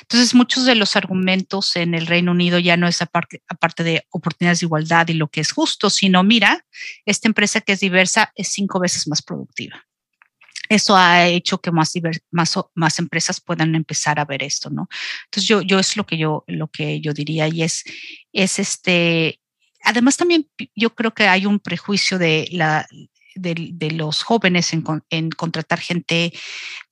Entonces, muchos de los argumentos en el Reino Unido ya no es aparte, aparte, de oportunidades de igualdad y lo que es justo, sino mira, esta empresa que es diversa es cinco veces más productiva. Eso ha hecho que más, más, más empresas puedan empezar a ver esto, ¿no? Entonces, yo, yo es lo que yo, lo que yo diría y es, es este, además también yo creo que hay un prejuicio de la, de, de, los jóvenes en, en, contratar gente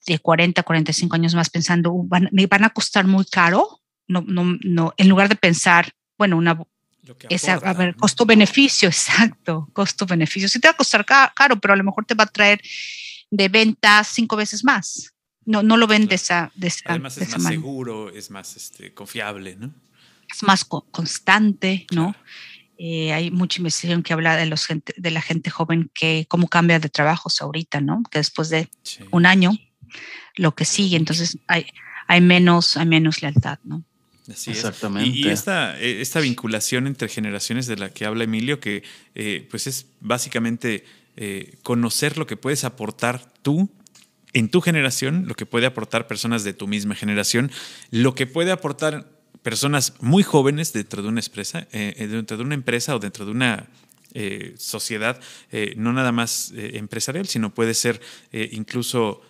de 40, 45 años más pensando, van, me van a costar muy caro, no, no, no, en lugar de pensar, bueno, una, esa, a ver, costo-beneficio, exacto, costo-beneficio. Sí te va a costar caro, pero a lo mejor te va a traer de ventas cinco veces más. No, no lo ven de esa, de esa Además de es más seguro, es más este, confiable, ¿no? Es más co constante, ¿no? Claro. Eh, hay mucha investigación que habla de, los gente, de la gente joven que cómo cambia de trabajos ahorita, ¿no? Que después de sí. un año, lo que sigue, entonces hay, hay, menos, hay menos lealtad, ¿no? Así Exactamente. Es. Y, y, esta, esta vinculación entre generaciones de la que habla Emilio, que eh, pues es básicamente eh, conocer lo que puedes aportar tú en tu generación, lo que puede aportar personas de tu misma generación, lo que puede aportar personas muy jóvenes dentro de una empresa, eh, dentro de una empresa o dentro de una eh, sociedad, eh, no nada más eh, empresarial, sino puede ser incluso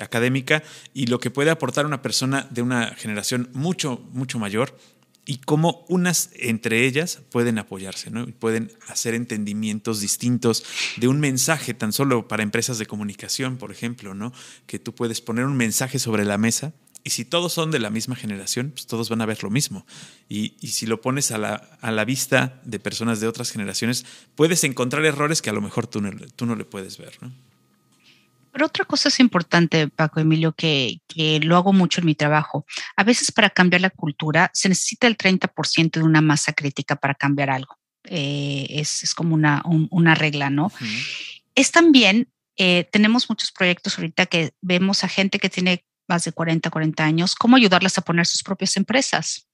académica, y lo que puede aportar una persona de una generación mucho, mucho mayor, y cómo unas entre ellas pueden apoyarse, ¿no? pueden hacer entendimientos distintos de un mensaje, tan solo para empresas de comunicación, por ejemplo, ¿no? que tú puedes poner un mensaje sobre la mesa y si todos son de la misma generación, pues todos van a ver lo mismo. Y, y si lo pones a la, a la, vista de personas de otras generaciones, puedes encontrar errores que a lo mejor tú no, tú no le puedes ver. ¿no? Pero otra cosa es importante, Paco Emilio, que, que, lo hago mucho en mi trabajo. A veces para cambiar la cultura se necesita el 30% de una masa crítica para cambiar algo. Eh, es, es, como una, un, una regla, ¿no? Uh -huh. Es también, eh, tenemos muchos proyectos ahorita que vemos a gente que tiene más de 40, 40 años, cómo ayudarlas a poner sus propias empresas.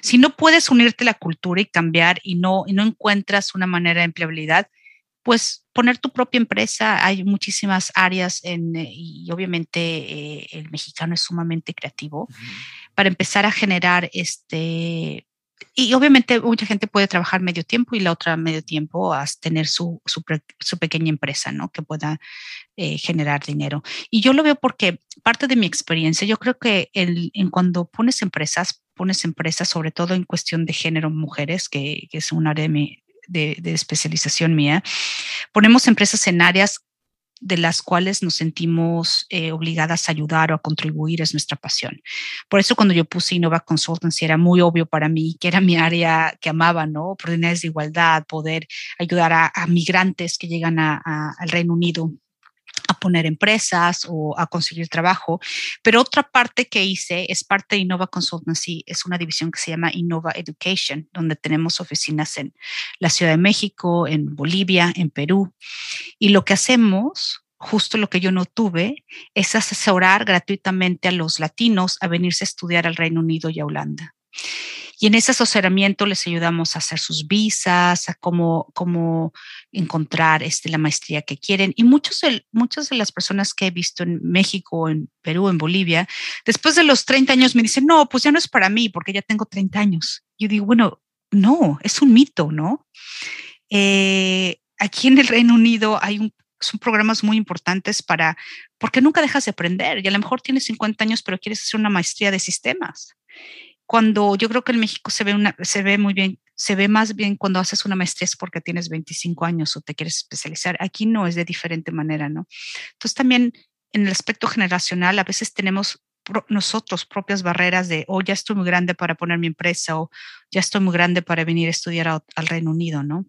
Si no puedes unirte a la cultura y cambiar y no, y no encuentras una manera de empleabilidad, pues poner tu propia empresa. Hay muchísimas áreas en, y obviamente eh, el mexicano es sumamente creativo uh -huh. para empezar a generar este y obviamente mucha gente puede trabajar medio tiempo y la otra medio tiempo a tener su, su, su pequeña empresa, ¿no? Que pueda eh, generar dinero. Y yo lo veo porque parte de mi experiencia, yo creo que el, en cuando pones empresas, pones empresas sobre todo en cuestión de género mujeres, que, que es un área de, mi, de, especialización mía, ponemos empresas en áreas de las cuales nos sentimos eh, obligadas a ayudar o a contribuir es nuestra pasión. Por eso cuando yo puse Innova Consultancy era muy obvio para mí que era mi área que amaba, ¿no? Oportunidades de igualdad, poder ayudar a, migrantes que llegan a, a, al Reino Unido poner empresas o a conseguir trabajo. Pero otra parte que hice es parte de Innova Consultancy, es una división que se llama Innova Education, donde tenemos oficinas en la Ciudad de México, en Bolivia, en Perú. Y lo que hacemos, justo lo que yo no tuve, es asesorar gratuitamente a los latinos a venirse a estudiar al Reino Unido y a Holanda. Y en ese asesoramiento les ayudamos a hacer sus visas, a cómo, cómo encontrar este, la maestría que quieren. Y muchos de, muchas de las personas que he visto en México, en Perú, en Bolivia, después de los 30 años me dicen, no, pues ya no es para mí porque ya tengo 30 años. Yo digo, bueno, no, es un mito, ¿no? Eh, aquí en el Reino Unido hay un, son programas muy importantes para, porque nunca dejas de aprender y a lo mejor tienes 50 años, pero quieres hacer una maestría de sistemas cuando yo creo que en México se ve, una, se ve muy bien, se ve más bien cuando haces una maestría es porque tienes 25 años o te quieres especializar. Aquí no es de diferente manera, ¿no? Entonces también en el aspecto generacional a veces tenemos pro, nosotros propias barreras de, oh, ya estoy muy grande para poner mi empresa o ya estoy muy grande para venir a estudiar a, al Reino Unido, ¿no?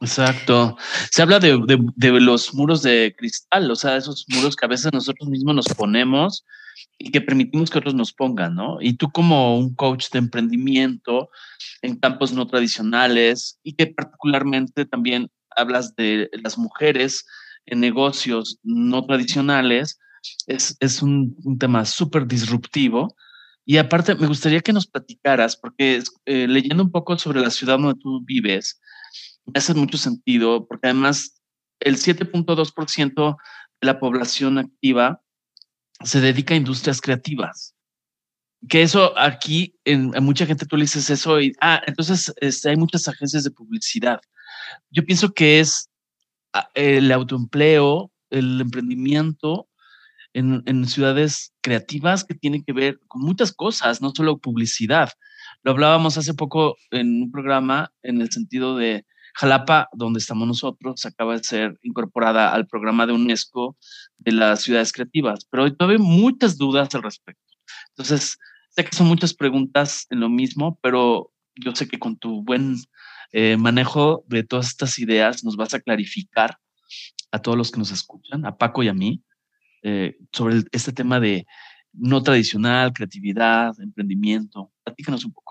Exacto. Se habla de, de, de, los muros de cristal, o sea, esos muros que a veces nosotros mismos nos ponemos y que permitimos que otros nos pongan, ¿no? Y tú como un coach de emprendimiento en campos no tradicionales y que particularmente también hablas de las mujeres en negocios no tradicionales, es, es un, un tema súper disruptivo. Y aparte, me gustaría que nos platicaras, porque eh, leyendo un poco sobre la ciudad donde tú vives, me hace mucho sentido, porque además el 7.2% de la población activa se dedica a industrias creativas. Que eso aquí, en, mucha gente tú le dices eso y, ah, entonces este, hay muchas agencias de publicidad. Yo pienso que es ah, el autoempleo, el emprendimiento en, en, ciudades creativas que tienen que ver con muchas cosas, no solo publicidad. Lo hablábamos hace poco en un programa en el sentido de Jalapa, donde estamos nosotros, acaba de ser incorporada al programa de UNESCO de las ciudades creativas, pero hoy todavía hay muchas dudas al respecto. Entonces, sé que son muchas preguntas en lo mismo, pero yo sé que con tu buen eh, manejo de todas estas ideas nos vas a clarificar a todos los que nos escuchan, a Paco y a mí, eh, sobre este tema de no tradicional, creatividad, emprendimiento. Platícanos un poco.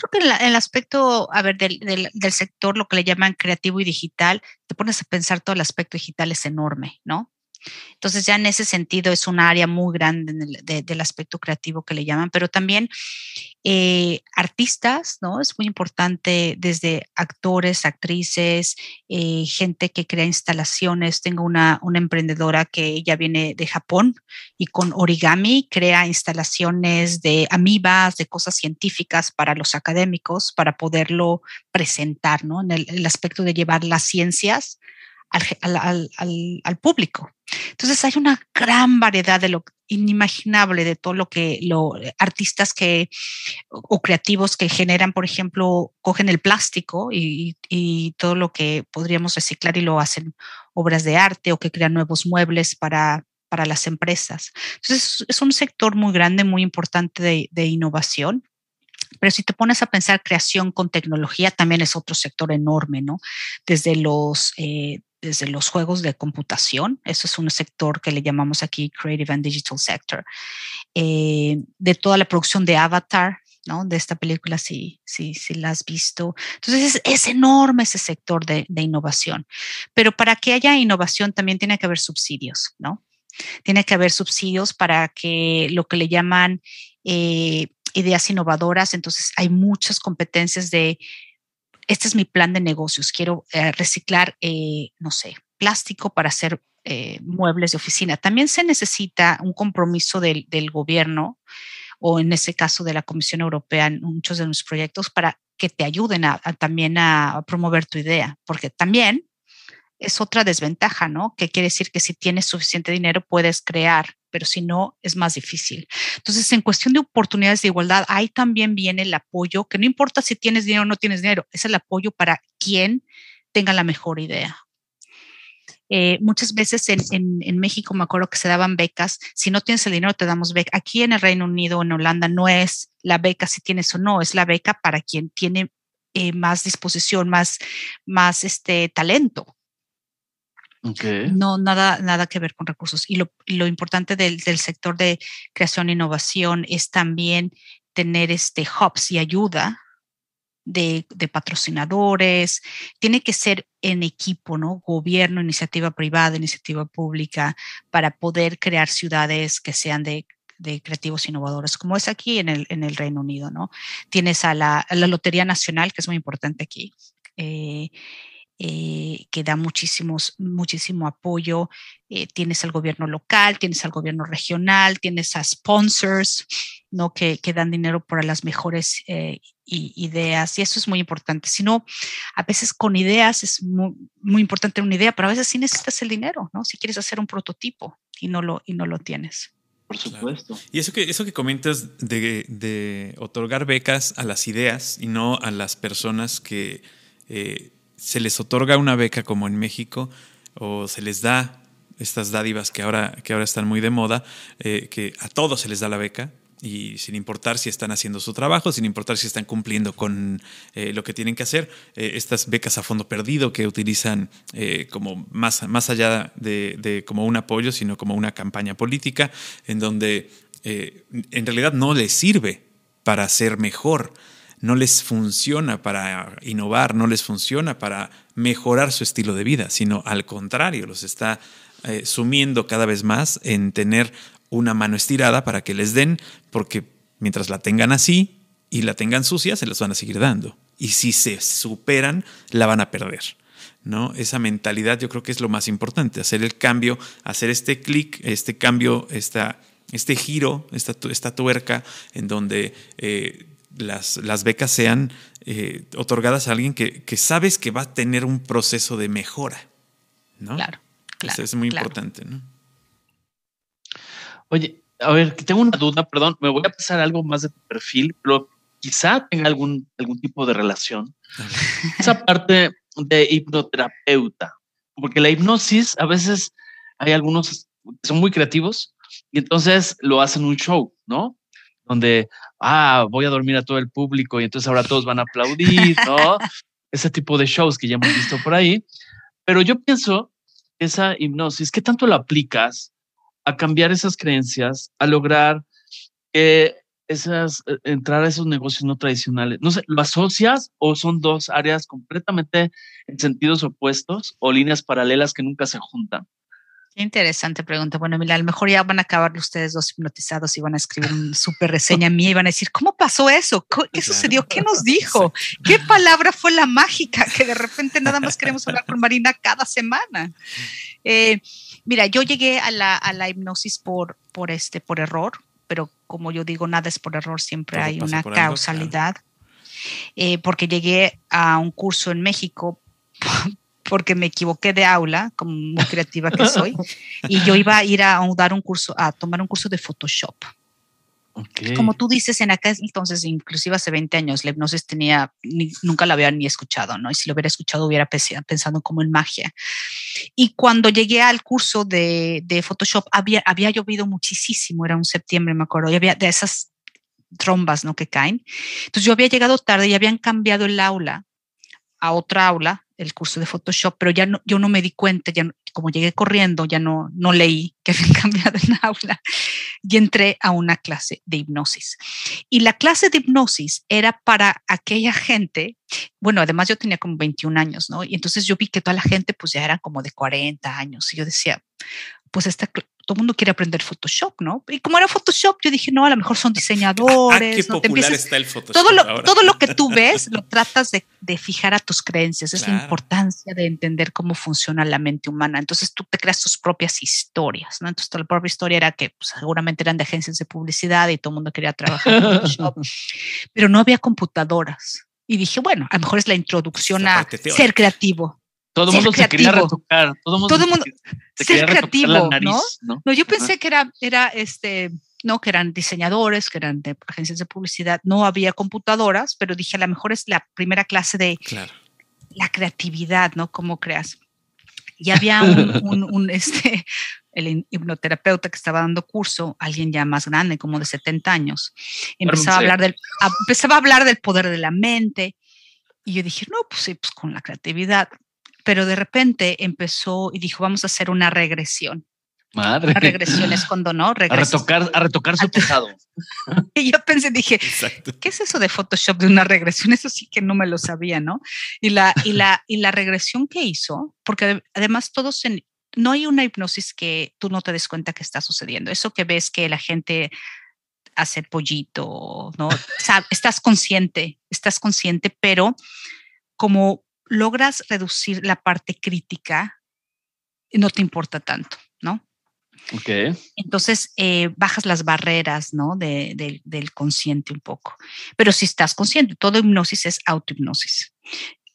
Yo creo que en el aspecto, a ver, del, del, del, sector, lo que le llaman creativo y digital, te pones a pensar todo el aspecto digital es enorme, ¿no? Entonces ya en ese sentido es un área muy grande el, de, del aspecto creativo que le llaman, pero también eh, artistas, ¿no? Es muy importante desde actores, actrices, eh, gente que crea instalaciones. Tengo una, emprendedora que ya viene de Japón y con origami crea instalaciones de amibas, de cosas científicas para los académicos, para poderlo presentar, ¿no? En el aspecto de llevar las ciencias al, al, al, al, público. Entonces hay una gran variedad de lo inimaginable de todo lo que los artistas que o creativos que generan, por ejemplo, cogen el plástico y, y, todo lo que podríamos reciclar y lo hacen obras de arte o que crean nuevos muebles para, para las empresas. Entonces es un sector muy grande, muy importante de, de innovación. Pero si te pones a pensar creación con tecnología, también es otro sector enorme, ¿no? Desde los eh, desde los juegos de computación, eso es un sector que le llamamos aquí Creative and Digital Sector, eh, de toda la producción de Avatar, ¿no? De esta película, si, si, si la has visto. Entonces, es, es enorme ese sector de, de, innovación. Pero para que haya innovación también tiene que haber subsidios, ¿no? Tiene que haber subsidios para que lo que le llaman eh, ideas innovadoras, entonces hay muchas competencias de este es mi plan de negocios, quiero eh, reciclar, eh, no sé, plástico para hacer eh, muebles de oficina. También se necesita un compromiso del, gobierno o en ese caso de la Comisión Europea en muchos de los proyectos para que te ayuden a también a promover tu idea, porque también es otra desventaja, ¿no? Que quiere decir que si tienes suficiente dinero puedes crear, pero si no, es más difícil. Entonces, en cuestión de oportunidades de igualdad, ahí también viene el apoyo, que no importa si tienes dinero o no tienes dinero, es el apoyo para quien tenga la mejor idea. Eh, muchas veces en, en, en, México me acuerdo que se daban becas, si no tienes el dinero te damos beca. Aquí en el Reino Unido en Holanda no es la beca si tienes o no, es la beca para quien tiene eh, más disposición, más, más este talento. No, nada, nada que ver con recursos. Y lo, lo importante del, del, sector de creación e innovación es también tener este hubs y ayuda de, de, patrocinadores. Tiene que ser en equipo, ¿no? Gobierno, iniciativa privada, iniciativa pública, para poder crear ciudades que sean de de creativos innovadores, como es aquí en el, en el Reino Unido, ¿no? Tienes a la, a la Lotería Nacional, que es muy importante aquí, eh, eh, que da muchísimos, muchísimo apoyo. Eh, tienes al gobierno local, tienes al gobierno regional, tienes a sponsors, ¿no? Que, que dan dinero para las mejores eh, ideas y eso es muy importante. Si no, a veces con ideas es muy, muy, importante una idea, pero a veces sí necesitas el dinero, ¿no? Si quieres hacer un prototipo y no lo, y no lo tienes. Por supuesto. Claro. Y eso que, eso que comentas de, de, otorgar becas a las ideas y no a las personas que eh, se les otorga una beca como en México o se les da estas dádivas que ahora, que ahora están muy de moda, eh, que a todos se les da la beca y sin importar si están haciendo su trabajo, sin importar si están cumpliendo con eh, lo que tienen que hacer. Eh, estas becas a fondo perdido que utilizan como más, más allá de, de, como un apoyo, sino como una campaña política, en donde en realidad no les sirve para ser mejor, no les funciona para innovar, no les funciona para mejorar su estilo de vida, sino al contrario, los está sumiendo cada vez más en tener una mano estirada para que les den, porque mientras la tengan así y la tengan sucia, se las van a seguir dando. Y si se superan, la van a perder. ¿no? Esa mentalidad yo creo que es lo más importante, hacer el cambio, hacer este clic, este cambio, esta, este giro, esta, esta tuerca en donde eh, las, las, becas sean eh, otorgadas a alguien que, que, sabes que va a tener un proceso de mejora. ¿no? Claro, claro. Eso es muy claro. importante. ¿no? Oye, a ver, tengo una duda, perdón, me voy a pasar algo más de tu perfil, pero quizá tenga algún, algún tipo de relación. Esa parte de hipnoterapeuta, porque la hipnosis a veces hay algunos que son muy creativos y entonces lo hacen un show, ¿no? Donde, ah, voy a dormir a todo el público y entonces ahora todos van a aplaudir. Ese tipo de shows que ya hemos visto por ahí. Pero yo pienso esa hipnosis, ¿qué tanto la aplicas a cambiar esas creencias, a lograr que esas, entrar a esos negocios no tradicionales. No sé, ¿lo asocias o son dos áreas completamente en sentidos opuestos o líneas paralelas que nunca se juntan? Qué interesante pregunta. Bueno, mira, a lo mejor ya van a acabar ustedes dos hipnotizados y van a escribir una súper reseña mía y van a decir, ¿cómo pasó eso? ¿Qué claro. sucedió? ¿Qué nos dijo? ¿Qué palabra fue la mágica que de repente nada más queremos hablar con Marina cada semana? Eh, Mira, yo llegué a la, a la hipnosis por, por, este, por error, pero como yo digo, nada es por error, siempre Todo hay una causalidad. Algo, claro. eh, porque llegué a un curso en México porque me equivoqué de aula, como muy creativa que soy, y yo iba a ir a, dar un curso, a tomar un curso de Photoshop. Okay. Como tú dices, en aquel entonces, inclusive hace 20 años, la hipnosis tenía, ni, nunca la había ni escuchado, ¿no? Y si lo hubiera escuchado, hubiera pensado como en magia. Y cuando llegué al curso de, de Photoshop, había, había llovido muchísimo, era un septiembre, me acuerdo, y había de esas trombas, ¿no? Que caen. Entonces yo había llegado tarde y habían cambiado el aula a otra aula, el curso de Photoshop, pero ya no, yo no me di cuenta, ya no, como llegué corriendo, ya no, no leí que habían cambiado el aula y entré a una clase de hipnosis. Y la clase de hipnosis era para aquella gente, bueno, además yo tenía como 21 años, ¿no? Y entonces yo vi que toda la gente pues ya era como de 40 años y yo decía, pues esta, todo el mundo quiere aprender Photoshop, ¿no? Y como era Photoshop, yo dije, no, a lo mejor son diseñadores. Ah, qué ¿no? popular empiezas, está el Photoshop todo lo, ahora. todo lo que tú ves lo tratas de, de fijar a tus creencias. Es la importancia de entender cómo funciona la mente humana. Entonces tú te creas tus propias historias, ¿no? Entonces la propia historia era que pues, seguramente eran de agencias de publicidad y todo el mundo quería trabajar en Photoshop, pero no había computadoras. Y dije, bueno, a lo mejor es la introducción a ser creativo. Todo el mundo se quería retocar. Todo el mundo, todo mundo se, ser creativo, nariz, ¿no? ¿no? ¿no? yo pensé que era, era este, no, que eran diseñadores, que eran de agencias de publicidad. No había computadoras, pero dije, a lo mejor es la primera clase de claro. la creatividad, ¿no? ¿Cómo creas? Y había un, un, un, este, el hipnoterapeuta que estaba dando curso, alguien ya más grande, como de 70 años, empezaba a hablar del, a, empezaba a hablar del poder de la mente. Y yo dije, no, pues sí, pues con la creatividad pero de repente empezó y dijo, vamos a hacer una regresión. Madre. Una regresión es cuando no regresas. A retocar, a retocar su pasado. y yo pensé, dije, Exacto. ¿qué es eso de Photoshop de una regresión? Eso sí que no me lo sabía, ¿no? Y la, y la, y la regresión que hizo, porque además todos en, no hay una hipnosis que tú no te des cuenta que está sucediendo. Eso que ves que la gente hace pollito, ¿no? O sea, estás consciente, estás consciente, pero como logras reducir la parte crítica, no te importa tanto, ¿no? Ok. Entonces eh, bajas las barreras, ¿no? De, de, del consciente un poco. Pero si estás consciente, todo hipnosis es autohipnosis.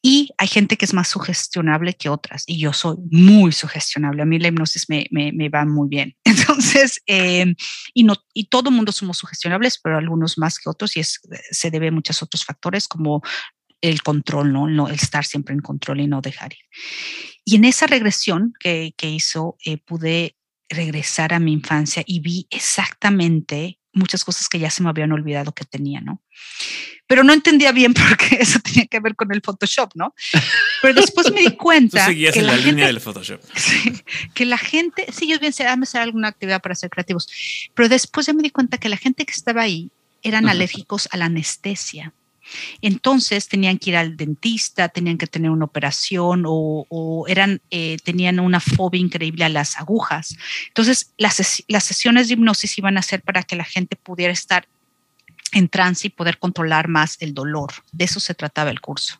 Y hay gente que es más sugestionable que otras, y yo soy muy sugestionable. A mí la hipnosis me, me, me va muy bien. Entonces, eh, y, no, y todo el mundo somos sugestionables, pero algunos más que otros, y es, se debe a muchos otros factores como el control, ¿no? ¿no? El estar siempre en control y no dejar ir. Y en esa regresión que, que hizo, eh, pude regresar a mi infancia y vi exactamente muchas cosas que ya se me habían olvidado que tenía, ¿no? Pero no entendía bien por qué eso tenía que ver con el Photoshop, ¿no? Pero después me di cuenta. Tú seguías que en la, la línea gente- del Photoshop. Sí, que la gente, sí, yo bien sé, dame hacer alguna actividad para ser creativos, pero después ya me di cuenta que la gente que estaba ahí eran alérgicos a la anestesia. Entonces tenían que ir al dentista, tenían que tener una operación o, eran, eh, tenían una fobia increíble a las agujas. Entonces las, las sesiones de hipnosis iban a ser para que la gente pudiera estar en trance y poder controlar más el dolor. De eso se trataba el curso.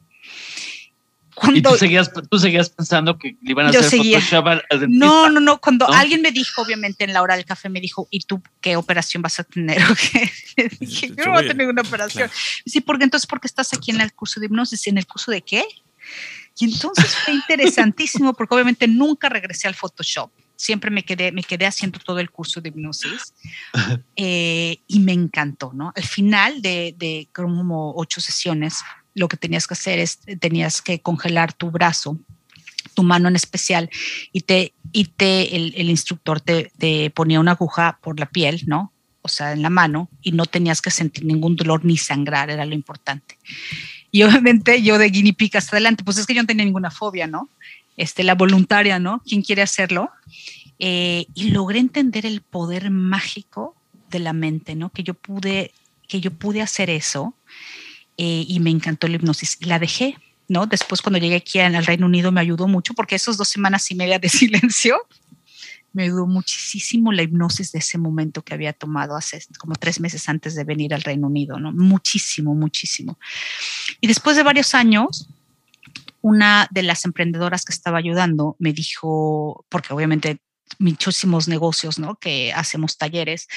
Y Cuando, tú seguías, tú seguías pensando que le iban a Yo hacer seguía. Photoshop al, dentista. No, no, no. Cuando ¿no? alguien me dijo, obviamente en la hora del café, me dijo, ¿y tú qué operación vas a tener? Dije, yo Yo no voy a tener una operación. Sí, porque entonces, ¿por qué estás aquí en el curso de hipnosis? ¿En el curso de qué? Y entonces fue interesantísimo porque obviamente nunca regresé al Photoshop. Siempre me quedé, me quedé haciendo todo el curso de hipnosis eh, y me encantó, ¿no? Al final de, de como ocho sesiones, lo que tenías que hacer es, tenías que congelar tu brazo, tu mano en especial, y te, y te el, el instructor te, te ponía una aguja por la piel, ¿no? O sea, en la mano, y no tenías que sentir ningún dolor ni sangrar, era lo importante. Y obviamente yo de guinea pig hasta adelante, pues es que yo no tenía ninguna fobia, ¿no? Este, la voluntaria, ¿no? ¿Quién quiere hacerlo? Eh, y logré entender el poder mágico de la mente, ¿no? Que yo pude, que yo pude hacer eso eh, y me encantó la hipnosis. La dejé, ¿no? Después cuando llegué aquí al Reino Unido me ayudó mucho porque esos dos semanas y media de silencio me ayudó muchísimo la hipnosis de ese momento que había tomado hace como tres meses antes de venir al Reino Unido, ¿no? Muchísimo, muchísimo. Y después de varios años, una de las emprendedoras que estaba ayudando me dijo, porque obviamente muchísimos negocios, ¿no? Que hacemos talleres,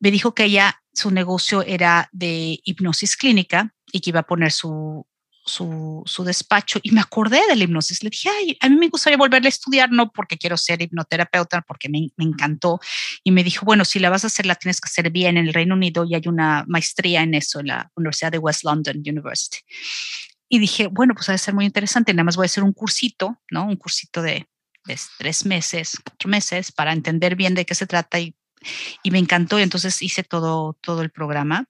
me dijo que ella, su negocio era de hipnosis clínica y que iba a poner su, su, su, despacho y me acordé de la hipnosis. Le dije, ay, a mí me gustaría volverle a estudiar, no porque quiero ser hipnoterapeuta, porque me, me, encantó. Y me dijo, bueno, si la vas a hacer, la tienes que hacer bien en el Reino Unido y hay una maestría en eso en la Universidad de West London University. Y dije, bueno, pues va a ser muy interesante. Nada más voy a hacer un cursito, ¿no? Un cursito de, de tres meses, cuatro meses, para entender bien de qué se trata y, y me encantó. Y entonces hice todo, todo el programa.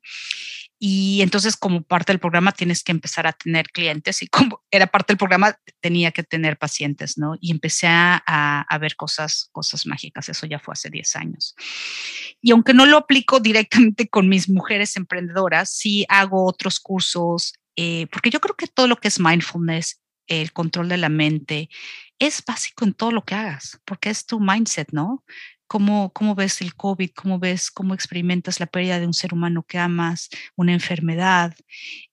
Y entonces como parte del programa tienes que empezar a tener clientes y como era parte del programa tenía que tener pacientes, ¿no? Y empecé a, a ver cosas, cosas mágicas. Eso ya fue hace 10 años. Y aunque no lo aplico directamente con mis mujeres emprendedoras, sí hago otros cursos, eh, porque yo creo que todo lo que es mindfulness, el control de la mente, es básico en todo lo que hagas, porque es tu mindset, ¿no? Cómo, cómo ves el COVID, cómo ves, cómo experimentas la pérdida de un ser humano que amas, una enfermedad.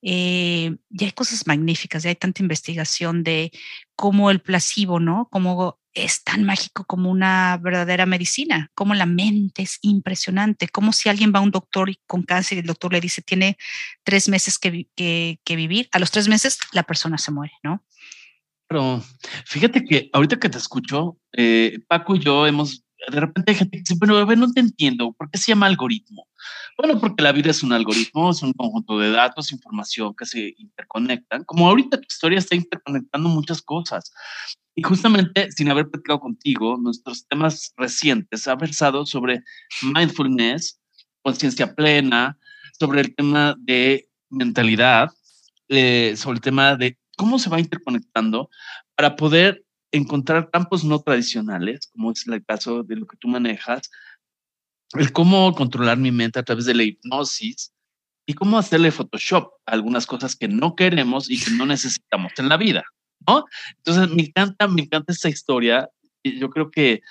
Eh, y hay cosas magníficas, ya hay tanta investigación de cómo el placebo, ¿no? Cómo es tan mágico como una verdadera medicina, como la mente es impresionante, como si alguien va a un doctor con cáncer y el doctor le dice tiene tres meses que vivir, a los tres meses la persona se muere, ¿no? Pero fíjate que ahorita que te escucho, eh, Paco y yo hemos, de repente hay gente que dice, ver, no te entiendo, ¿por qué se llama algoritmo? Bueno, porque la vida es un algoritmo, es un conjunto de datos, información que se interconectan. Como ahorita tu historia está interconectando muchas cosas. Y justamente, sin haber platicado contigo, nuestros temas recientes ha versado sobre mindfulness, conciencia plena, sobre el tema de mentalidad, eh, sobre el tema de cómo se va interconectando para poder encontrar campos no tradicionales, como es el caso de lo que tú manejas, el cómo controlar mi mente a través de la hipnosis y cómo hacerle Photoshop a algunas cosas que no queremos y que no necesitamos en la vida, ¿no? Entonces, me encanta, me encanta esta historia. Yo creo que,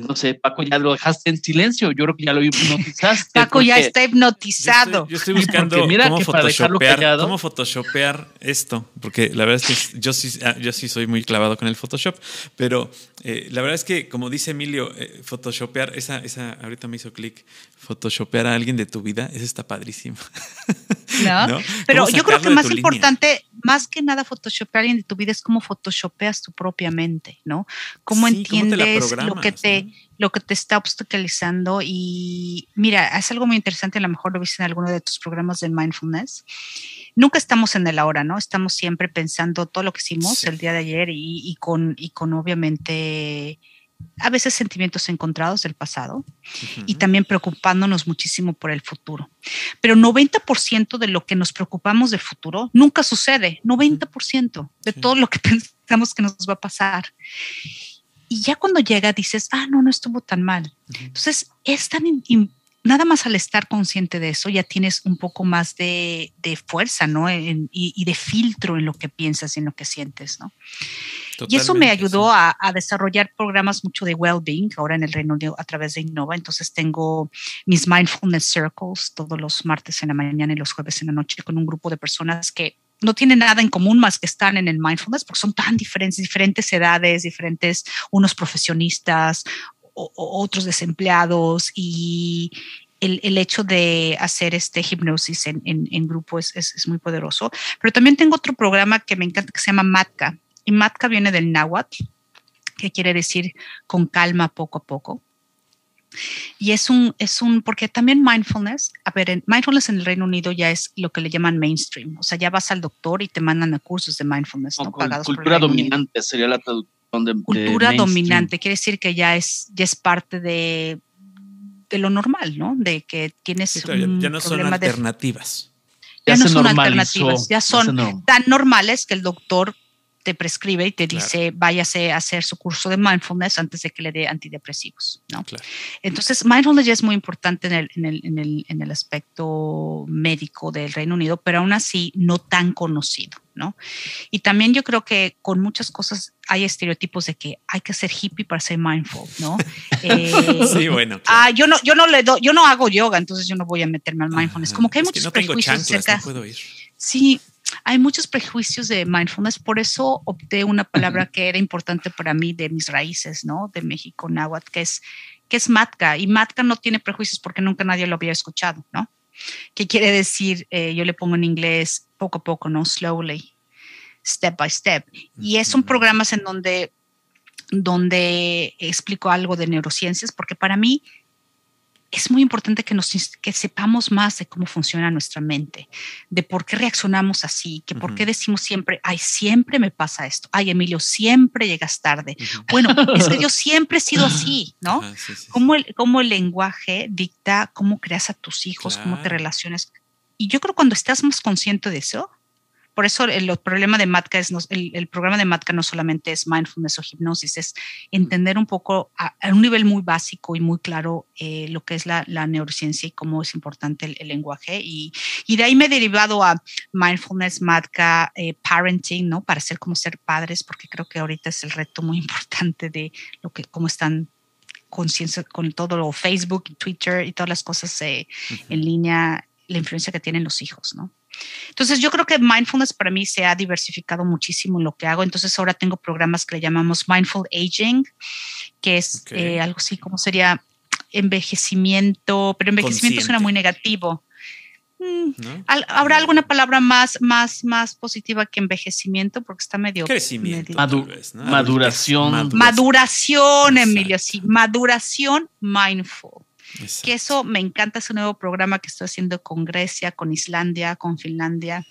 no sé, Paco, ya lo dejaste en silencio. Yo creo que ya lo hipnotizaste. Paco ya está hipnotizado. Yo estoy, yo estoy buscando mira cómo, que photoshopear, cómo photoshopear esto, porque la verdad es que yo sí, ah, yo sí soy muy clavado con el Photoshop, pero eh, la verdad es que, como dice Emilio, eh, photoshopear, esa, esa, ahorita me hizo clic, photoshopear a alguien de tu vida, eso está padrísimo. ¿No? ¿No? Pero ¿Cómo yo creo que más línea? importante, más que nada photoshopear a alguien de tu vida es cómo photoshopeas tu propia mente, ¿no? Cómo Sí, entiendes lo que te, ¿no? Lo que te está obstaculizando y mira, es algo muy interesante, a lo mejor lo viste en alguno de tus programas de mindfulness. Nunca estamos en el ahora, ¿no? Estamos siempre pensando todo lo que hicimos Sí. el día de ayer y, y con, y con obviamente a veces sentimientos encontrados del pasado y también preocupándonos muchísimo por el futuro. Pero 90% de lo que nos preocupamos del futuro nunca sucede, 90% de todo lo que pensamos que nos va a pasar. Y ya cuando llega dices, ah, no, no estuvo tan mal. Entonces, es tan nada más al estar consciente de eso, ya tienes un poco más de, fuerza, ¿no? y, de filtro en lo que piensas y en lo que sientes, ¿no? y eso me ayudó a, desarrollar programas mucho de well-being ahora en el Reino Unido a través de Innova. Entonces tengo mis mindfulness circles todos los martes en la mañana y los jueves en la noche con un grupo de personas que no tienen nada en común más que están en el mindfulness porque son tan diferentes, diferentes edades, diferentes, unos profesionistas, otros desempleados y el, hecho de hacer este hipnosis en, en, grupo es, es, muy poderoso. Pero también tengo otro programa que me encanta que se llama Matka. Y Matka viene del náhuatl, que quiere decir con calma poco a poco. Y es un, es un, porque también mindfulness, a ver, mindfulness en el Reino Unido ya es lo que le llaman mainstream. O sea, ya vas al doctor y te mandan a cursos de mindfulness, ¿no? Pagados cultura dominante sería la traducción cultura dominante, quiere decir que ya es, ya es parte de, de lo normal, ¿no? De que tienes ya, no son alternativas. ya, no son alternativas, ya son tan normales que el doctor te prescribe y te dice váyase a hacer su curso de mindfulness antes de que le dé antidepresivos. ¿no? Entonces, mindfulness ya es muy importante en el, en, el, en, el, en el, aspecto médico del Reino Unido, pero aún así no tan conocido. ¿no? Y también yo creo que con muchas cosas hay estereotipos de que hay que ser hippie para ser mindful, ¿no? Eh, sí, bueno. Ah, yo no, yo no le doy, yo no hago yoga, entonces yo no voy a meterme al mindfulness. Como que hay muchos prejuicios no puedo ir. Sí, hay muchos prejuicios de mindfulness, por eso opté una palabra que era importante para mí de mis raíces, ¿no? De México, náhuatl, que es, que es matka. Y matka no tiene prejuicios porque nunca nadie lo había escuchado, ¿no? ¿Qué quiere decir? Eh, yo le pongo en inglés poco a poco, ¿no? Slowly, step by step. Y son programas en donde, donde explico algo de neurociencias, porque para mí es muy importante que, nos, que sepamos más de cómo funciona nuestra mente, de por qué reaccionamos así, que por qué decimos siempre, ay, siempre me pasa esto, ay, Emilio, siempre llegas tarde. Bueno, es que yo siempre he sido así, ¿no? Cómo, el, cómo el lenguaje dicta cómo creas a tus hijos, cómo te relacionas. Y yo creo que cuando estás más consciente de eso, por eso el, problema de Matka es, el, programa de Matka no solamente es mindfulness o hipnosis, es entender un poco a, un nivel muy básico y muy claro eh, lo que es la, neurociencia y cómo es importante el, lenguaje. Y, de ahí me he derivado a mindfulness, Matka, eh, parenting, ¿no? Para ser como ser padres, porque creo que ahorita es el reto muy importante de lo que, cómo están conciencia con todo lo Facebook y Twitter y todas las cosas eh, en línea, la influencia que tienen los hijos, ¿no? Entonces yo creo que mindfulness para mí se ha diversificado muchísimo en lo que hago. Entonces ahora tengo programas que le llamamos Mindful Aging, que es eh, algo así como sería envejecimiento, pero envejecimiento suena muy negativo. Mm, ¿Habrá alguna palabra más, más, más positiva que envejecimiento? Porque está medio. Crecimiento. Maduración. Maduración, Emilio, sí. Maduración mindful. Que eso me encanta ese nuevo programa que estoy haciendo con Grecia, con Islandia, con Finlandia,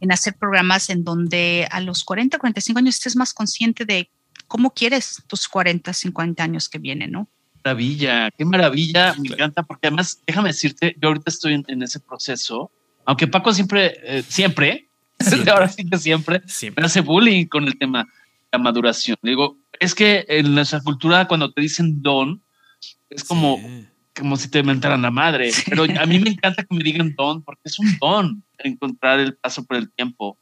en hacer programas en donde a los 40, 45 años estés más consciente de cómo quieres tus 40, 50 años que vienen, ¿no? Maravilla, qué maravilla, me encanta, porque además, déjame decirte, yo ahorita estoy en, ese proceso, aunque Paco siempre, eh, siempre, ahora sí que siempre, siempre, me hace bullying con el tema de la maduración. Digo, es que en nuestra cultura cuando te dicen don, es como, como si te mentaran la madre. Pero a mí me encanta que me digan don, porque es un don encontrar el paso por el tiempo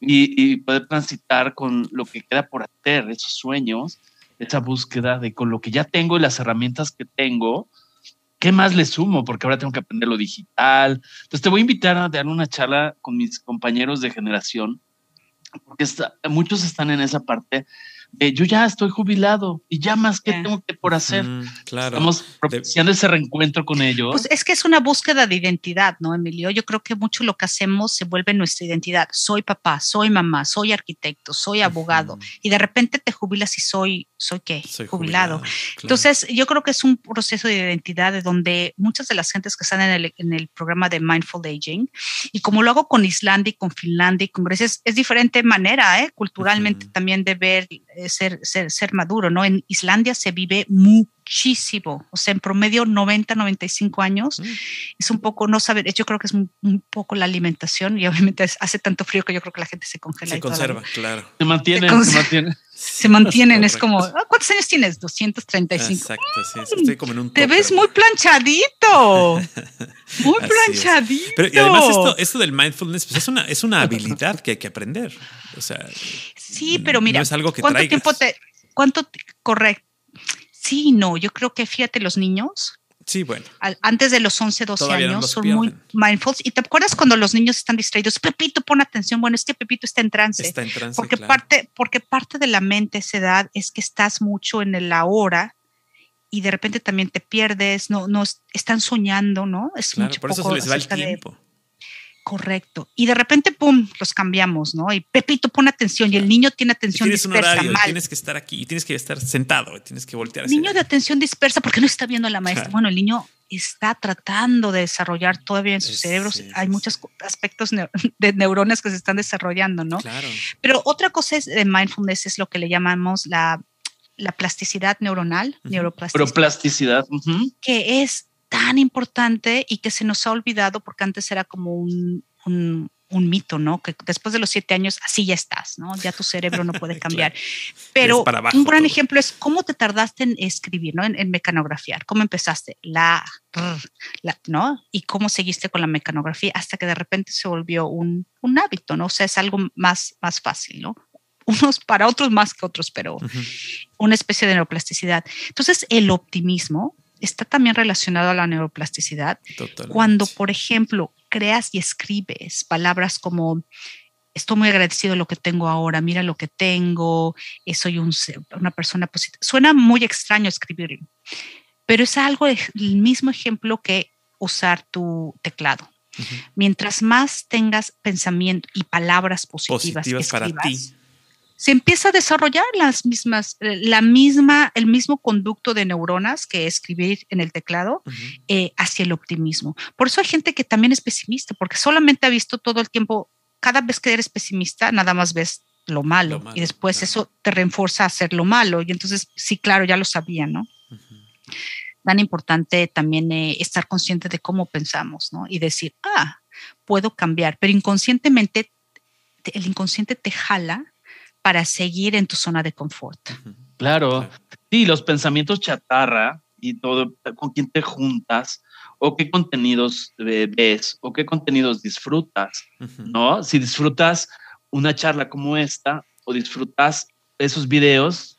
y, poder transitar con lo que queda por hacer, esos sueños, esa búsqueda de con lo que ya tengo y las herramientas que tengo, ¿qué más le sumo? Porque ahora tengo que aprender lo digital. Entonces te voy a invitar a dar una charla con mis compañeros de generación, porque muchos están en esa parte yo ya estoy jubilado y ya más que tengo que por hacer. claro. Estamos propiciando ese reencuentro con ellos. Pues es que es una búsqueda de identidad, ¿no, Emilio? Yo creo que mucho lo que hacemos se vuelve nuestra identidad. Soy papá, soy mamá, soy arquitecto, soy abogado. Y de repente te jubilas y soy, ¿soy qué? jubilado. Entonces, yo creo que es un proceso de identidad de donde muchas de las gentes que están en el, en el programa de Mindful Aging, y como lo hago con Islandia y con Finlandia y con Grecia, es, diferente manera, ¿eh? Culturalmente también de ver ser, ser, ser maduro, ¿no? En Islandia se vive muchísimo, o sea, en promedio 90, 95 años. Mm. Es un poco, no saber, yo creo que es un, poco la alimentación y obviamente hace tanto frío que yo creo que la gente se congela. Se conserva, claro. Se mantiene, se, mantiene. Se mantienen, es como, ah, ¿cuántos años tienes? 235. Exacto, sí, estoy como en un... Te ves muy planchadito. Muy planchadito. Pero y además esto, esto del mindfulness pues es, una, es una habilidad que hay que aprender. O sea, sí, pero mira, no es algo que ¿cuánto tiempo te, cuánto, correcto? Sí, no, yo creo que fíjate, los niños, Sí, bueno. antes de los 11, 12 años son muy mindful. ¿Y te acuerdas cuando los niños están distraídos? Pepito, pon atención. Bueno, es que Pepito está en trance. Está en trance. Porque, parte, porque parte de la mente a esa edad es que estás mucho en el ahora y de repente también te pierdes, no, no están soñando, ¿no? Es mucho por eso se les va el tiempo. Correcto. Y de repente, pum, los cambiamos, ¿no? Y Pepito pone atención y el niño tiene atención tienes dispersa. Un horario, tienes que estar aquí, tienes que estar sentado, tienes que voltear. Niño de atención dispersa porque no está viendo a la maestra. Bueno, el niño está tratando de desarrollar todavía en su cerebro. Hay muchos aspectos de neuronas que se están desarrollando, ¿no? Claro. Pero otra cosa es de mindfulness es lo que le llamamos la la plasticidad neuronal, neuroplasticidad. que es tan importante y que se nos ha olvidado porque antes era como un, un, mito, ¿no? Que después de los siete años así ya estás, ¿no? Ya tu cerebro no puede cambiar. Pero un gran ejemplo es cómo te tardaste en escribir, ¿no? En, mecanografiar. ¿Cómo empezaste? La, la, ¿no? Y cómo seguiste con la mecanografía hasta que de repente se volvió un, un hábito, ¿no? O sea, es algo más, más fácil, ¿no? unos para otros más que otros, pero una especie de neuroplasticidad. Entonces, el optimismo está también relacionado a la neuroplasticidad. Cuando, por ejemplo, creas y escribes palabras como estoy muy agradecido de lo que tengo ahora, mira lo que tengo, eh, soy una persona positiva. Suena muy extraño escribirlo, pero es algo, el mismo ejemplo que usar tu teclado. Mientras más tengas pensamiento y palabras positivas, para ti se empieza a desarrollar las mismas, eh, la misma, el mismo conducto de neuronas que escribir en el teclado eh, hacia el optimismo. Por eso hay gente que también es pesimista, porque solamente ha visto todo el tiempo, cada vez que eres pesimista, nada más ves lo malo, y después eso te refuerza a hacer lo malo. Y entonces, sí, claro, ya lo sabía, ¿no? Tan importante también eh, estar consciente de cómo pensamos, ¿no? Y decir, ah, puedo cambiar, pero inconscientemente, el inconsciente te jala para seguir en tu zona de confort. Claro, sí, los pensamientos chatarra y todo, con quién te juntas, o qué contenidos ves, o qué contenidos disfrutas, ¿no? Si disfrutas una charla como esta, o disfrutas esos videos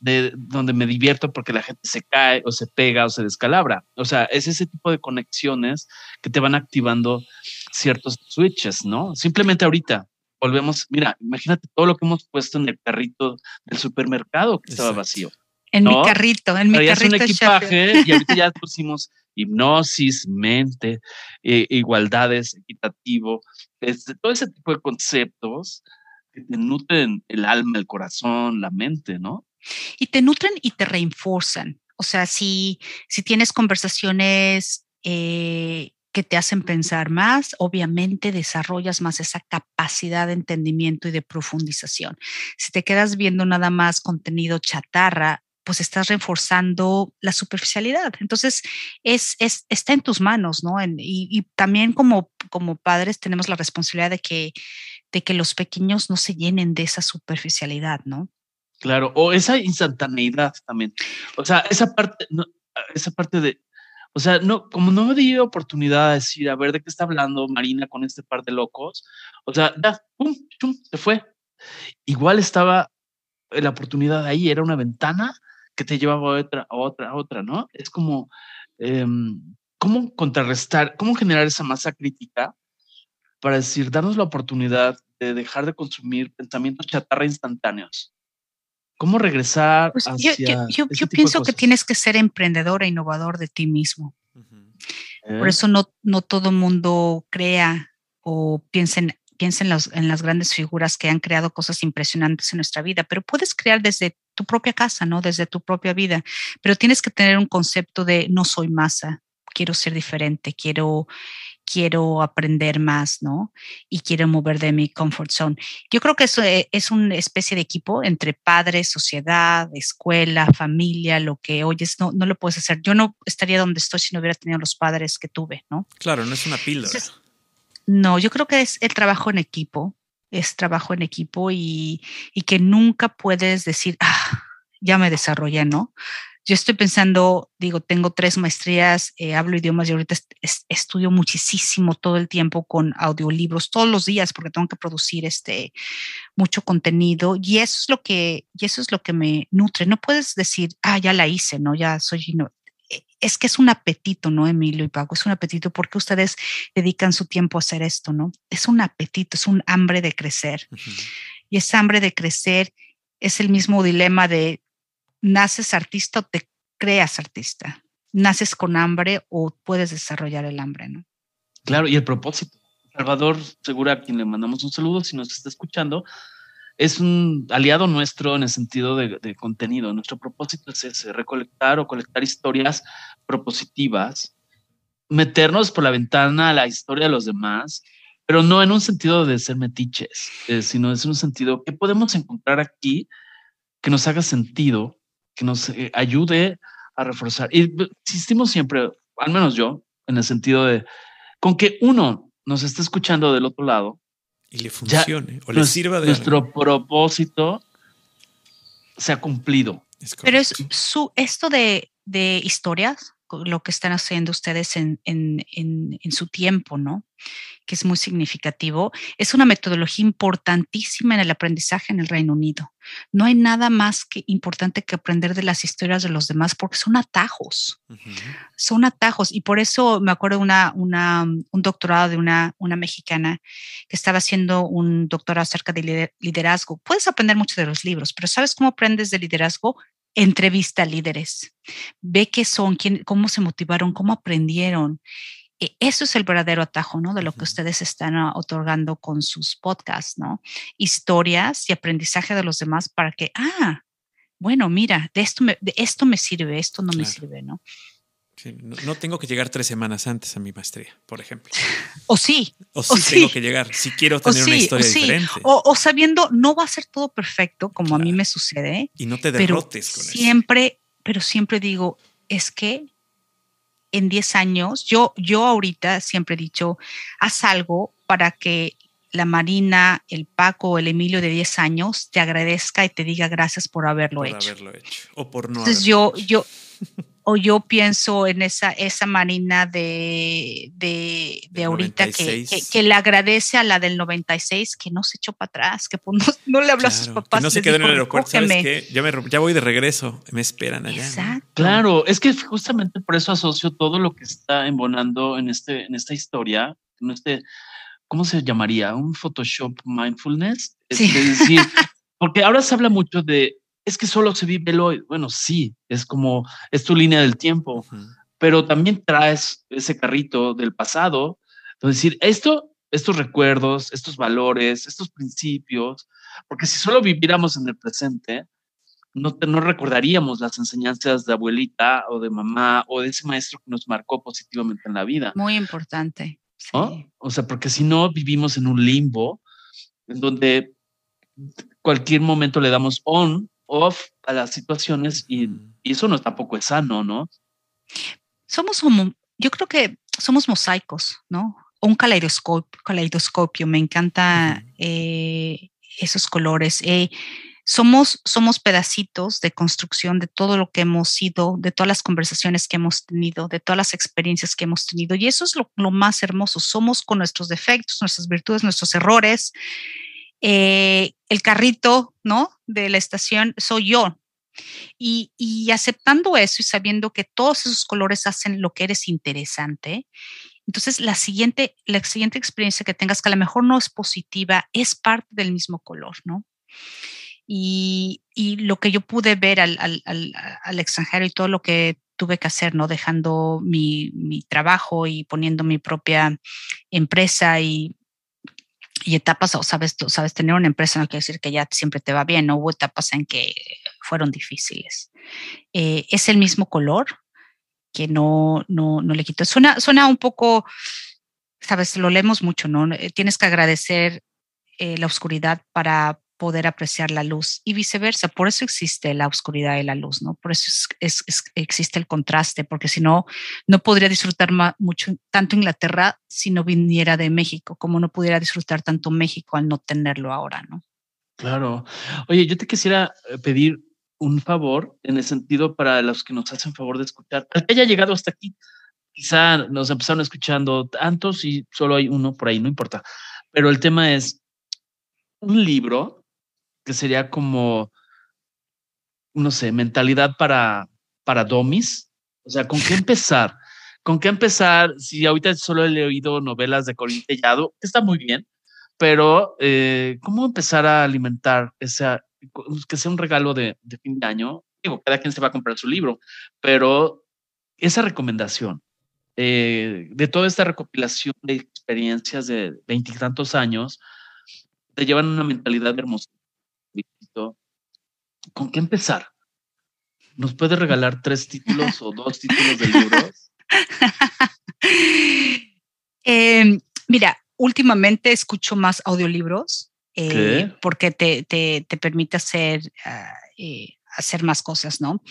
de donde me divierto porque la gente se cae o se pega o se descalabra. O sea, es ese tipo de conexiones que te van activando ciertos switches, ¿no? Simplemente ahorita, volvemos, mira, imagínate todo lo que hemos puesto en el carrito del supermercado que estaba vacío. En mi carrito, en mi carrito. un equipaje y ahorita ya pusimos hipnosis, mente, eh, igualdades, equitativo, este, todo ese tipo de conceptos que te nutren el alma, el corazón, la mente, ¿no? Y te nutren y te reinforzan. O sea, si, si tienes conversaciones eh, que te hacen pensar más, obviamente desarrollas más esa capacidad de entendimiento y de profundización. Si te quedas viendo nada más contenido chatarra, pues estás reforzando la superficialidad. Entonces, es, es está en tus manos, ¿no? y, también como, como padres tenemos la responsabilidad de que, de que los pequeños no se llenen de esa superficialidad, ¿no? Claro, o esa instantaneidad también. O sea, esa parte, esa parte de o sea, no, como no me di oportunidad de decir, a ver, ¿de qué está hablando Marina con este par de locos? O sea, ya, pum, pum, se fue. Igual estaba la oportunidad ahí, era una ventana que te llevaba a otra, a otra, a otra, ¿no? Es como, em, ¿cómo contrarrestar, cómo generar esa masa crítica para decir, darnos la oportunidad de dejar de consumir pensamientos chatarra instantáneos? ¿Cómo regresar pues hacia Yo, yo, pienso que tienes que ser emprendedor e innovador de ti mismo. Por eso no, no todo mundo crea o piensa en, piensa en, en las grandes figuras que han creado cosas impresionantes en nuestra vida, pero puedes crear desde tu propia casa, ¿no? Desde tu propia vida, pero tienes que tener un concepto de no soy masa, quiero ser diferente, quiero, quiero aprender más, ¿no? Y quiero mover de mi comfort zone. Yo creo que eso e, es una especie de equipo entre padres, sociedad, escuela, familia, lo que oyes, no, no lo puedes hacer. Yo no estaría donde estoy si no hubiera tenido los padres que tuve, ¿no? Claro, no es una píldora. no, yo creo que es el trabajo en equipo, es trabajo en equipo y, y que nunca puedes decir, ah, ya me desarrollé, ¿no? Yo estoy pensando, digo, tengo tres maestrías, eh, hablo idiomas y ahorita estudio muchísimo todo el tiempo con audiolibros, todos los días, porque tengo que producir este mucho contenido y eso es lo que, y eso es lo que me nutre. No puedes decir, ah, ya la hice, ¿no? Ya soy, no. E, es que es un apetito, ¿no, Emilio y Paco? Es un apetito porque ustedes dedican su tiempo a hacer esto, ¿no? Es un apetito, es un hambre de crecer. Y ese hambre de crecer es el mismo dilema de naces artista o te creas artista. Naces con hambre o puedes desarrollar el hambre, ¿no? Claro, y el propósito. Salvador Segura, a quien le mandamos un saludo, si nos está escuchando, es un aliado nuestro en el sentido de, contenido. Nuestro propósito es recolectar o colectar historias propositivas, meternos por la ventana a la historia de los demás, pero no en un sentido de ser metiches, eh, sino es un sentido que podemos encontrar aquí que nos haga sentido que nos eh, ayude a reforzar. Y insistimos siempre, al menos yo, en el sentido de, con que uno nos esté escuchando del otro lado. Y le funcione o le sirva de Nuestro propósito se ha cumplido. Pero es su, esto de, de historias, lo que están haciendo ustedes en, en, en, en, su tiempo, ¿no? Que es muy significativo. Es una metodología importantísima en el aprendizaje en el Reino Unido. No hay nada más que importante que aprender de las historias de los demás porque son atajos. Son atajos. Y por eso me acuerdo una, una, un doctorado de una, una mexicana que estaba haciendo un doctorado acerca de liderazgo. Puedes aprender mucho de los libros, pero ¿sabes cómo aprendes de liderazgo? Entrevista a líderes, ve qué son, quién, cómo se motivaron, cómo aprendieron. E, eso es el verdadero atajo, ¿no? De lo que ustedes están ah, otorgando con sus podcasts, ¿no? Historias y aprendizaje de los demás para que, ah, bueno, mira, de esto me, de esto me sirve, esto no me sirve, ¿no? No, tengo que llegar tres semanas antes a mi maestría, por ejemplo. O sí. O sí, tengo que llegar, si quiero tener una historia diferente. O, sabiendo, no va a ser todo perfecto, como a mí me sucede. Y no te derrotes con siempre, Pero siempre digo, es que en 10 años, yo, yo ahorita siempre he dicho, haz algo para que la Marina, el Paco o el Emilio de 10 años te agradezca y te diga gracias por haberlo, hecho. O por no Entonces yo, yo, o yo pienso en esa, esa Marina de, de, de ahorita que, que, le agradece a la del 96 que no se echó para atrás, que pues no, le habló a sus papás. Que no se quedó en el aeropuerto, ¿sabes qué? Ya, me, ya voy de regreso, me esperan allá. Exacto. Claro, es que justamente por eso asocio todo lo que está embonando en, este, en esta historia, en este, ¿cómo se llamaría? Un Photoshop Mindfulness. Sí. Es decir, porque ahora se habla mucho de es que solo se vive el hoy. Bueno, sí, es como, es tu línea del tiempo, pero también traes ese carrito del pasado. Es decir, esto, estos recuerdos, estos valores, estos principios, porque si solo viviéramos en el presente, no, no recordaríamos las enseñanzas de abuelita o de mamá o de ese maestro que nos marcó positivamente en la vida. Muy importante. O sea, porque si no vivimos en un limbo en donde cualquier momento le damos on off a las situaciones y, eso no tampoco es sano, ¿no? Somos como, yo creo que somos mosaicos, ¿no? Un caleidoscopio, caleidoscopio. me encanta eh, esos colores. Eh, somos, somos pedacitos de construcción de todo lo que hemos sido, de todas las conversaciones que hemos tenido, de todas las experiencias que hemos tenido. Y eso es lo, lo más hermoso. Somos con nuestros defectos, nuestras virtudes, nuestros errores, eh, el carrito, ¿no? De la estación soy yo. Y, aceptando eso y sabiendo que todos esos colores hacen lo que eres interesante, entonces la siguiente, la siguiente experiencia que tengas, que a lo mejor no es positiva, es parte del mismo color, ¿no? Y, y lo que yo pude ver al, al, al, al, extranjero y todo lo que tuve que hacer, ¿no? Dejando mi, mi trabajo y poniendo mi propia empresa y y etapas, o sabes, tú sabes, tener una empresa no quiere decir que ya siempre te va bien, ¿no? Hubo etapas en que fueron difíciles. Eh, es el mismo color que no, no, no le quito. Suena, suena un poco, sabes, lo leemos mucho, ¿no? Eh, tienes que agradecer eh, la oscuridad para poder apreciar la luz y viceversa. Por eso existe la oscuridad y la luz, ¿no? Por eso es, existe el contraste, porque si no, no podría disfrutar mucho, tanto Inglaterra si no viniera de México, como no pudiera disfrutar tanto México al no tenerlo ahora, ¿no? Claro. Oye, yo te quisiera eh, pedir un favor en el sentido para los que nos hacen favor de escuchar. Al que haya llegado hasta aquí, quizá nos empezaron escuchando tantos y solo hay uno por ahí, no importa. Pero el tema es un libro que sería como, no sé, mentalidad para, para domis. O sea, ¿con qué empezar? ¿Con qué empezar? Si ahorita solo he leído novelas de Corín Tellado, que está muy bien, pero eh, ¿cómo empezar a alimentar esa, que sea un regalo de, de, fin de año? Digo, cada quien se va a comprar su libro, pero esa recomendación eh, de toda esta recopilación de experiencias de veintitantos años, te llevan una mentalidad hermosa ¿con qué empezar? ¿Nos puede regalar tres títulos o dos títulos de libros? Em, mira, últimamente escucho más audiolibros eh, porque te, te, permite hacer, ah, eh, hacer más cosas, ¿no?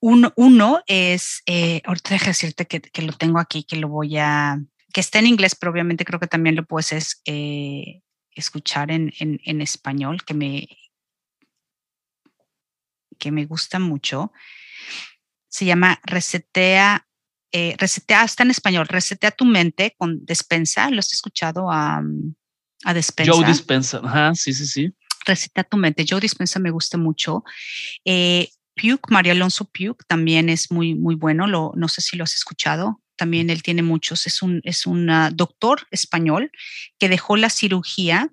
uno es, eh, ahorita deja decirte que, que, lo tengo aquí, que lo voy a, que está en inglés, pero obviamente creo que también lo puedes escuchar en, en, en, español, que me, que me gusta mucho. Se llama Resetea, eh, Resetea, está en español, Resetea tu mente con Despensa. ¿Lo has escuchado a, a Despensa? Joe Dispensa, ajá, sí, sí, sí. Resetea tu mente. Joe Dispensa me gusta mucho. Eh, Puke, Mario Alonso Puke también es muy, muy bueno. Lo, no sé si lo has escuchado. También él tiene muchos. Es un, es un doctor español que dejó la cirugía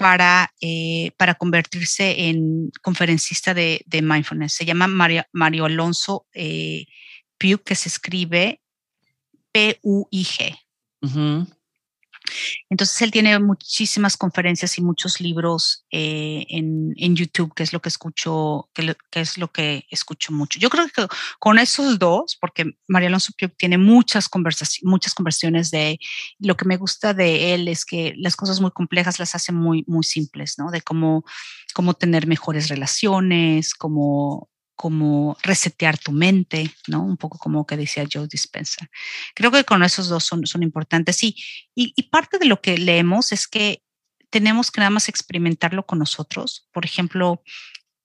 para, eh, para convertirse en conferencista de, mindfulness. Se llama Mario, Mario Alonso eh, que se escribe P-U-I-G. Entonces él tiene muchísimas conferencias y muchos libros eh, en, YouTube, que es lo que escucho, que, es lo que escucho mucho. Yo creo que con esos dos, porque María Alonso Piuk tiene muchas conversaciones, muchas conversaciones de lo que me gusta de él es que las cosas muy complejas las hace muy, muy simples, ¿no? De cómo, cómo tener mejores relaciones, cómo como resetear tu mente, ¿no? Un poco como que decía Joe Dispenza. Creo que con esos dos son, son importantes. Y, y, parte de lo que leemos es que tenemos que nada más experimentarlo con nosotros. Por ejemplo,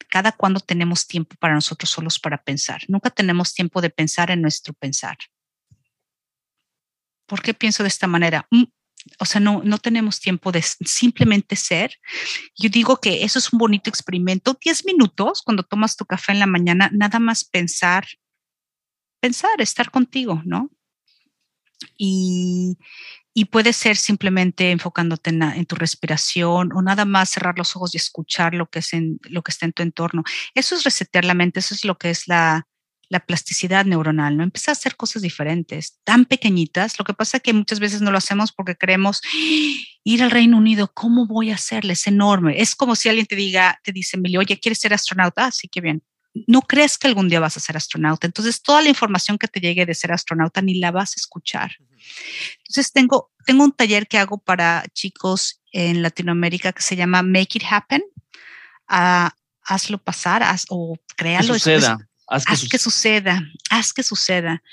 cada cuando tenemos tiempo para nosotros solos para pensar. Nunca tenemos tiempo de pensar en nuestro pensar. ¿Por qué pienso de esta manera? O sea, no, no tenemos tiempo de simplemente ser. Yo digo que eso es un bonito experimento. Diez minutos cuando tomas tu café en la mañana, nada más pensar, pensar, estar contigo, ¿no? Y, y puede ser simplemente enfocándote en, en, tu respiración o nada más cerrar los ojos y escuchar lo que, es en, lo que está en tu entorno. Eso es resetear la mente, eso es lo que es la, la plasticidad neuronal, ¿no? Empieza a hacer cosas diferentes, tan pequeñitas. Lo que pasa es que muchas veces no lo hacemos porque creemos ir al Reino Unido, ¿cómo voy a hacerle? Es enorme. Es como si alguien te diga, te dice, Emilio, oye, ¿quieres ser astronauta? Ah, sí, qué bien. No crees que algún día vas a ser astronauta. Entonces, toda la información que te llegue de ser astronauta ni la vas a escuchar. Entonces, tengo, tengo un taller que hago para chicos en Latinoamérica que se llama Make It Happen. Ah, hazlo pasar haz, o créalo. Que suceda. Haz que, suceda, haz que suceda.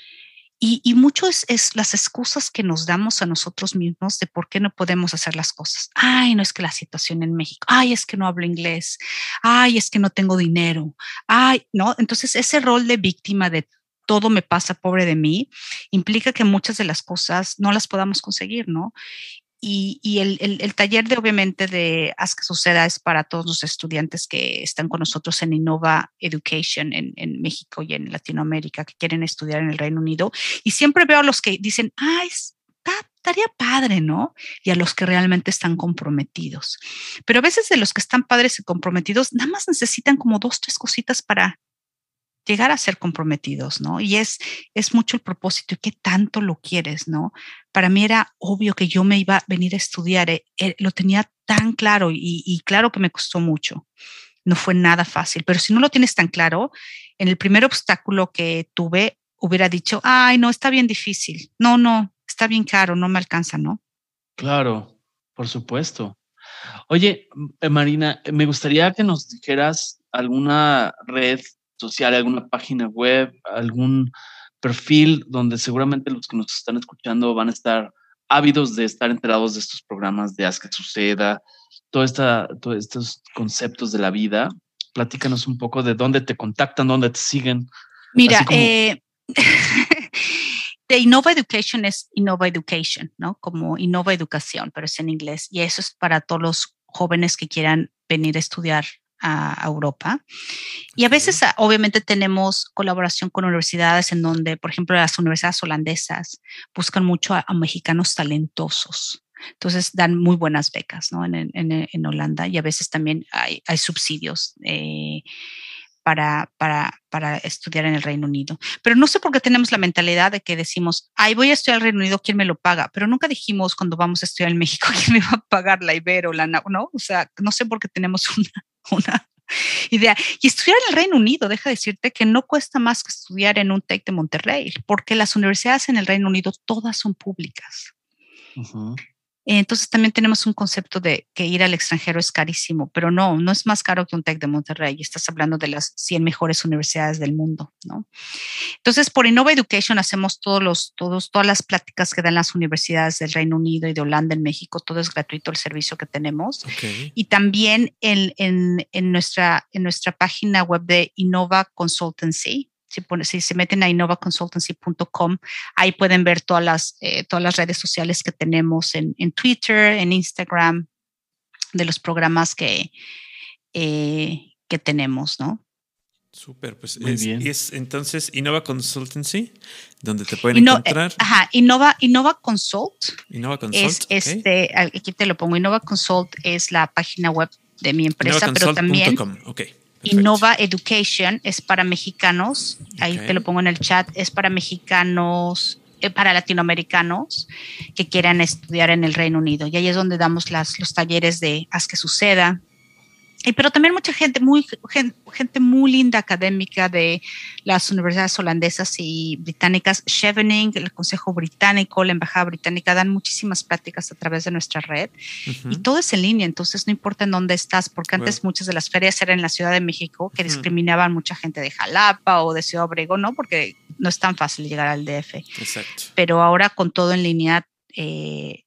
Y, y mucho es, las excusas que nos damos a nosotros mismos de por qué no podemos hacer las cosas. Ay, no es que la situación en México. Ay, es que no hablo inglés. Ay, es que no tengo dinero. Ay, no. Entonces, ese rol de víctima de todo me pasa, pobre de mí, implica que muchas de las cosas no las podamos conseguir, ¿no? Y, el, taller de obviamente de Haz que suceda es para todos los estudiantes que están con nosotros en Innova Education en, México y en Latinoamérica que quieren estudiar en el Reino Unido. Y siempre veo a los que dicen, ay, estaría padre, ¿no? Y a los que realmente están comprometidos. Pero a veces de los que están padres y comprometidos, nada más necesitan como dos, tres cositas para llegar a ser comprometidos, ¿no? Y es, es mucho el propósito y qué tanto lo quieres, ¿no? Para mí era obvio que yo me iba a venir a estudiar, eh, eh, lo tenía tan claro y, claro que me costó mucho. No fue nada fácil, pero si no lo tienes tan claro, en el primer obstáculo que tuve, hubiera dicho, ay, no, está bien difícil, no, no, está bien caro, no me alcanza, ¿no? Claro, por supuesto. Oye, eh, Marina, me gustaría que nos dijeras alguna red social, alguna página web, algún perfil donde seguramente los que nos están escuchando van a estar ávidos de estar enterados de estos programas de Haz que suceda, todo esta, todos estos conceptos de la vida. Platícanos un poco de dónde te contactan, dónde te siguen. Mira, eh, de Innova Education es Innova Education, ¿no? Como Innova Educación, pero es en inglés. Y eso es para todos los jóvenes que quieran venir a estudiar a Europa. Y a veces, ah, obviamente, tenemos colaboración con universidades en donde, por ejemplo, las universidades holandesas buscan mucho a, mexicanos talentosos. Entonces dan muy buenas becas ¿no? en, en, en Holanda y a veces también hay, hay subsidios. Eh, para, para, para, estudiar en el Reino Unido. Pero no sé por qué tenemos la mentalidad de que decimos, ay, voy a estudiar el Reino Unido, ¿quién me lo paga? Pero nunca dijimos cuando vamos a estudiar en México, ¿quién me va a pagar la Ibero, la ¿no? O sea, no sé por qué tenemos una, una idea. Y estudiar en el Reino Unido, deja decirte que no cuesta más que estudiar en un TEC de Monterrey, porque las universidades en el Reino Unido todas son públicas. Entonces también tenemos un concepto de que ir al extranjero es carísimo, pero no, no es más caro que un TEC de Monterrey. Estás hablando de las 100 mejores universidades del mundo, ¿no? Entonces, por Innova Education hacemos todos los, todos, todas las pláticas que dan las universidades del Reino Unido y de Holanda en México. Todo es gratuito el servicio que tenemos. Y también en, en, en, nuestra, en nuestra página web de Innova Consultancy, si, se meten a innovaconsultancy.com, ahí pueden ver todas las, eh, todas las redes sociales que tenemos en, Twitter, en Instagram, de los programas que, eh, que tenemos, ¿no? Súper, pues es, es, entonces Innova Consultancy, donde te pueden encontrar. Eh, ajá, Innova, Innova Consult. Innova Consult. Es, este, aquí te lo pongo. Innova Consult es la página web de mi empresa, pero también. Okay. Innova Education es para mexicanos, ahí te lo pongo en el chat, es para mexicanos, eh, para latinoamericanos que quieran estudiar en el Reino Unido. Y ahí es donde damos las, los talleres de Haz que suceda, pero también mucha gente, muy, gente, muy linda académica de las universidades holandesas y británicas, Chevening, el Consejo Británico, la Embajada Británica, dan muchísimas prácticas a través de nuestra red y todo es en línea, entonces no importa en dónde estás, porque antes muchas de las ferias eran en la Ciudad de México, que discriminaban mucha gente de Jalapa o de Ciudad Obregón, ¿no? Porque no es tan fácil llegar al DF. Exacto. Pero ahora con todo en línea eh,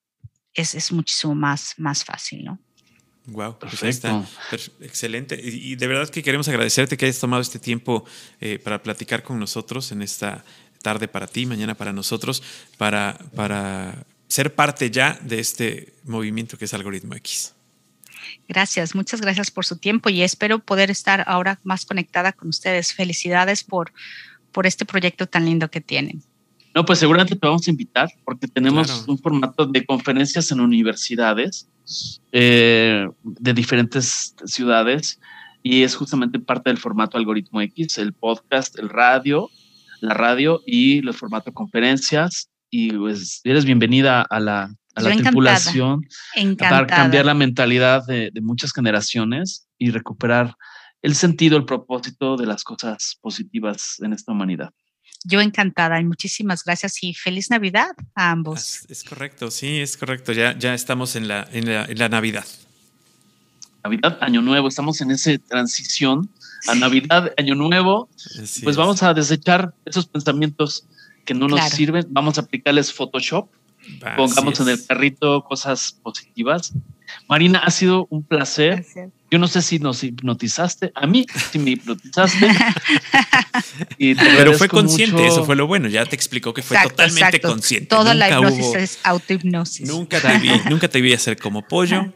es, es muchísimo más, más fácil, ¿no? Wow, pues perfecto. excelente. Y, de verdad que queremos agradecerte que hayas tomado este tiempo eh, para platicar con nosotros en esta tarde para ti, mañana para nosotros, para, para ser parte ya de este movimiento que es Algoritmo X. Gracias, muchas gracias por su tiempo y espero poder estar ahora más conectada con ustedes. Felicidades por, por este proyecto tan lindo que tienen. No, pues seguramente te vamos a invitar porque tenemos un formato de conferencias en universidades eh, de diferentes ciudades y es justamente parte del formato algoritmo X, el podcast, el radio, la radio y el formato conferencias. Y pues eres bienvenida a la, a la tripulación para cambiar la mentalidad de, de muchas generaciones y recuperar el sentido, el propósito de las cosas positivas en esta humanidad. Yo encantada y muchísimas gracias y feliz Navidad a ambos. Es, correcto, sí, es correcto. Ya, ya estamos en la, en la, Navidad. Navidad, Año Nuevo, estamos en esa transición a Navidad, Año Nuevo. pues vamos a desechar esos pensamientos que no nos sirven, vamos a aplicarles Photoshop, pongamos en el carrito cosas positivas. Marina, ha sido un placer. Yo no sé si nos hipnotizaste. A mí sí me hipnotizaste. Pero fue consciente, eso fue lo bueno. Ya te explicó que fue totalmente consciente. Toda la hipnosis es autohipnosis. Nunca te vi, nunca te vi hacer como pollo.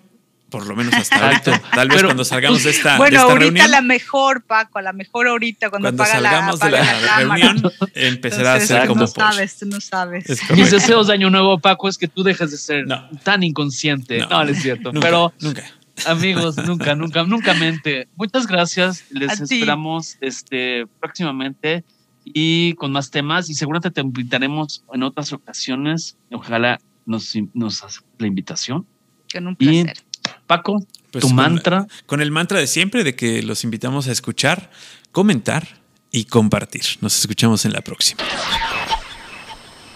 Por lo menos hasta ahorita. Tal vez cuando salgamos de esta, bueno, de esta ahorita la mejor, Paco, a la mejor ahorita cuando, cuando salgamos de la, reunión empezará a ser como no sabes, tú no sabes. Mis deseos de año nuevo, Paco, es que tú dejes de ser tan inconsciente. No, no, es cierto. pero nunca. Amigos, nunca, nunca, nunca mente. Muchas gracias. Les esperamos este próximamente y con más temas y seguramente te invitaremos en otras ocasiones. Ojalá nos, nos hace la invitación. Con un placer. Paco, pues tu mantra. Con el mantra de siempre de que los invitamos a escuchar, comentar y compartir. Nos escuchamos en la próxima.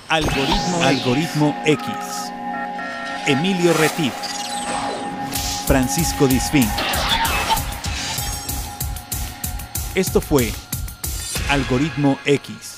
Algoritmo, Algoritmo X. Emilio Retif, Francisco Disfín. Esto fue Algoritmo X.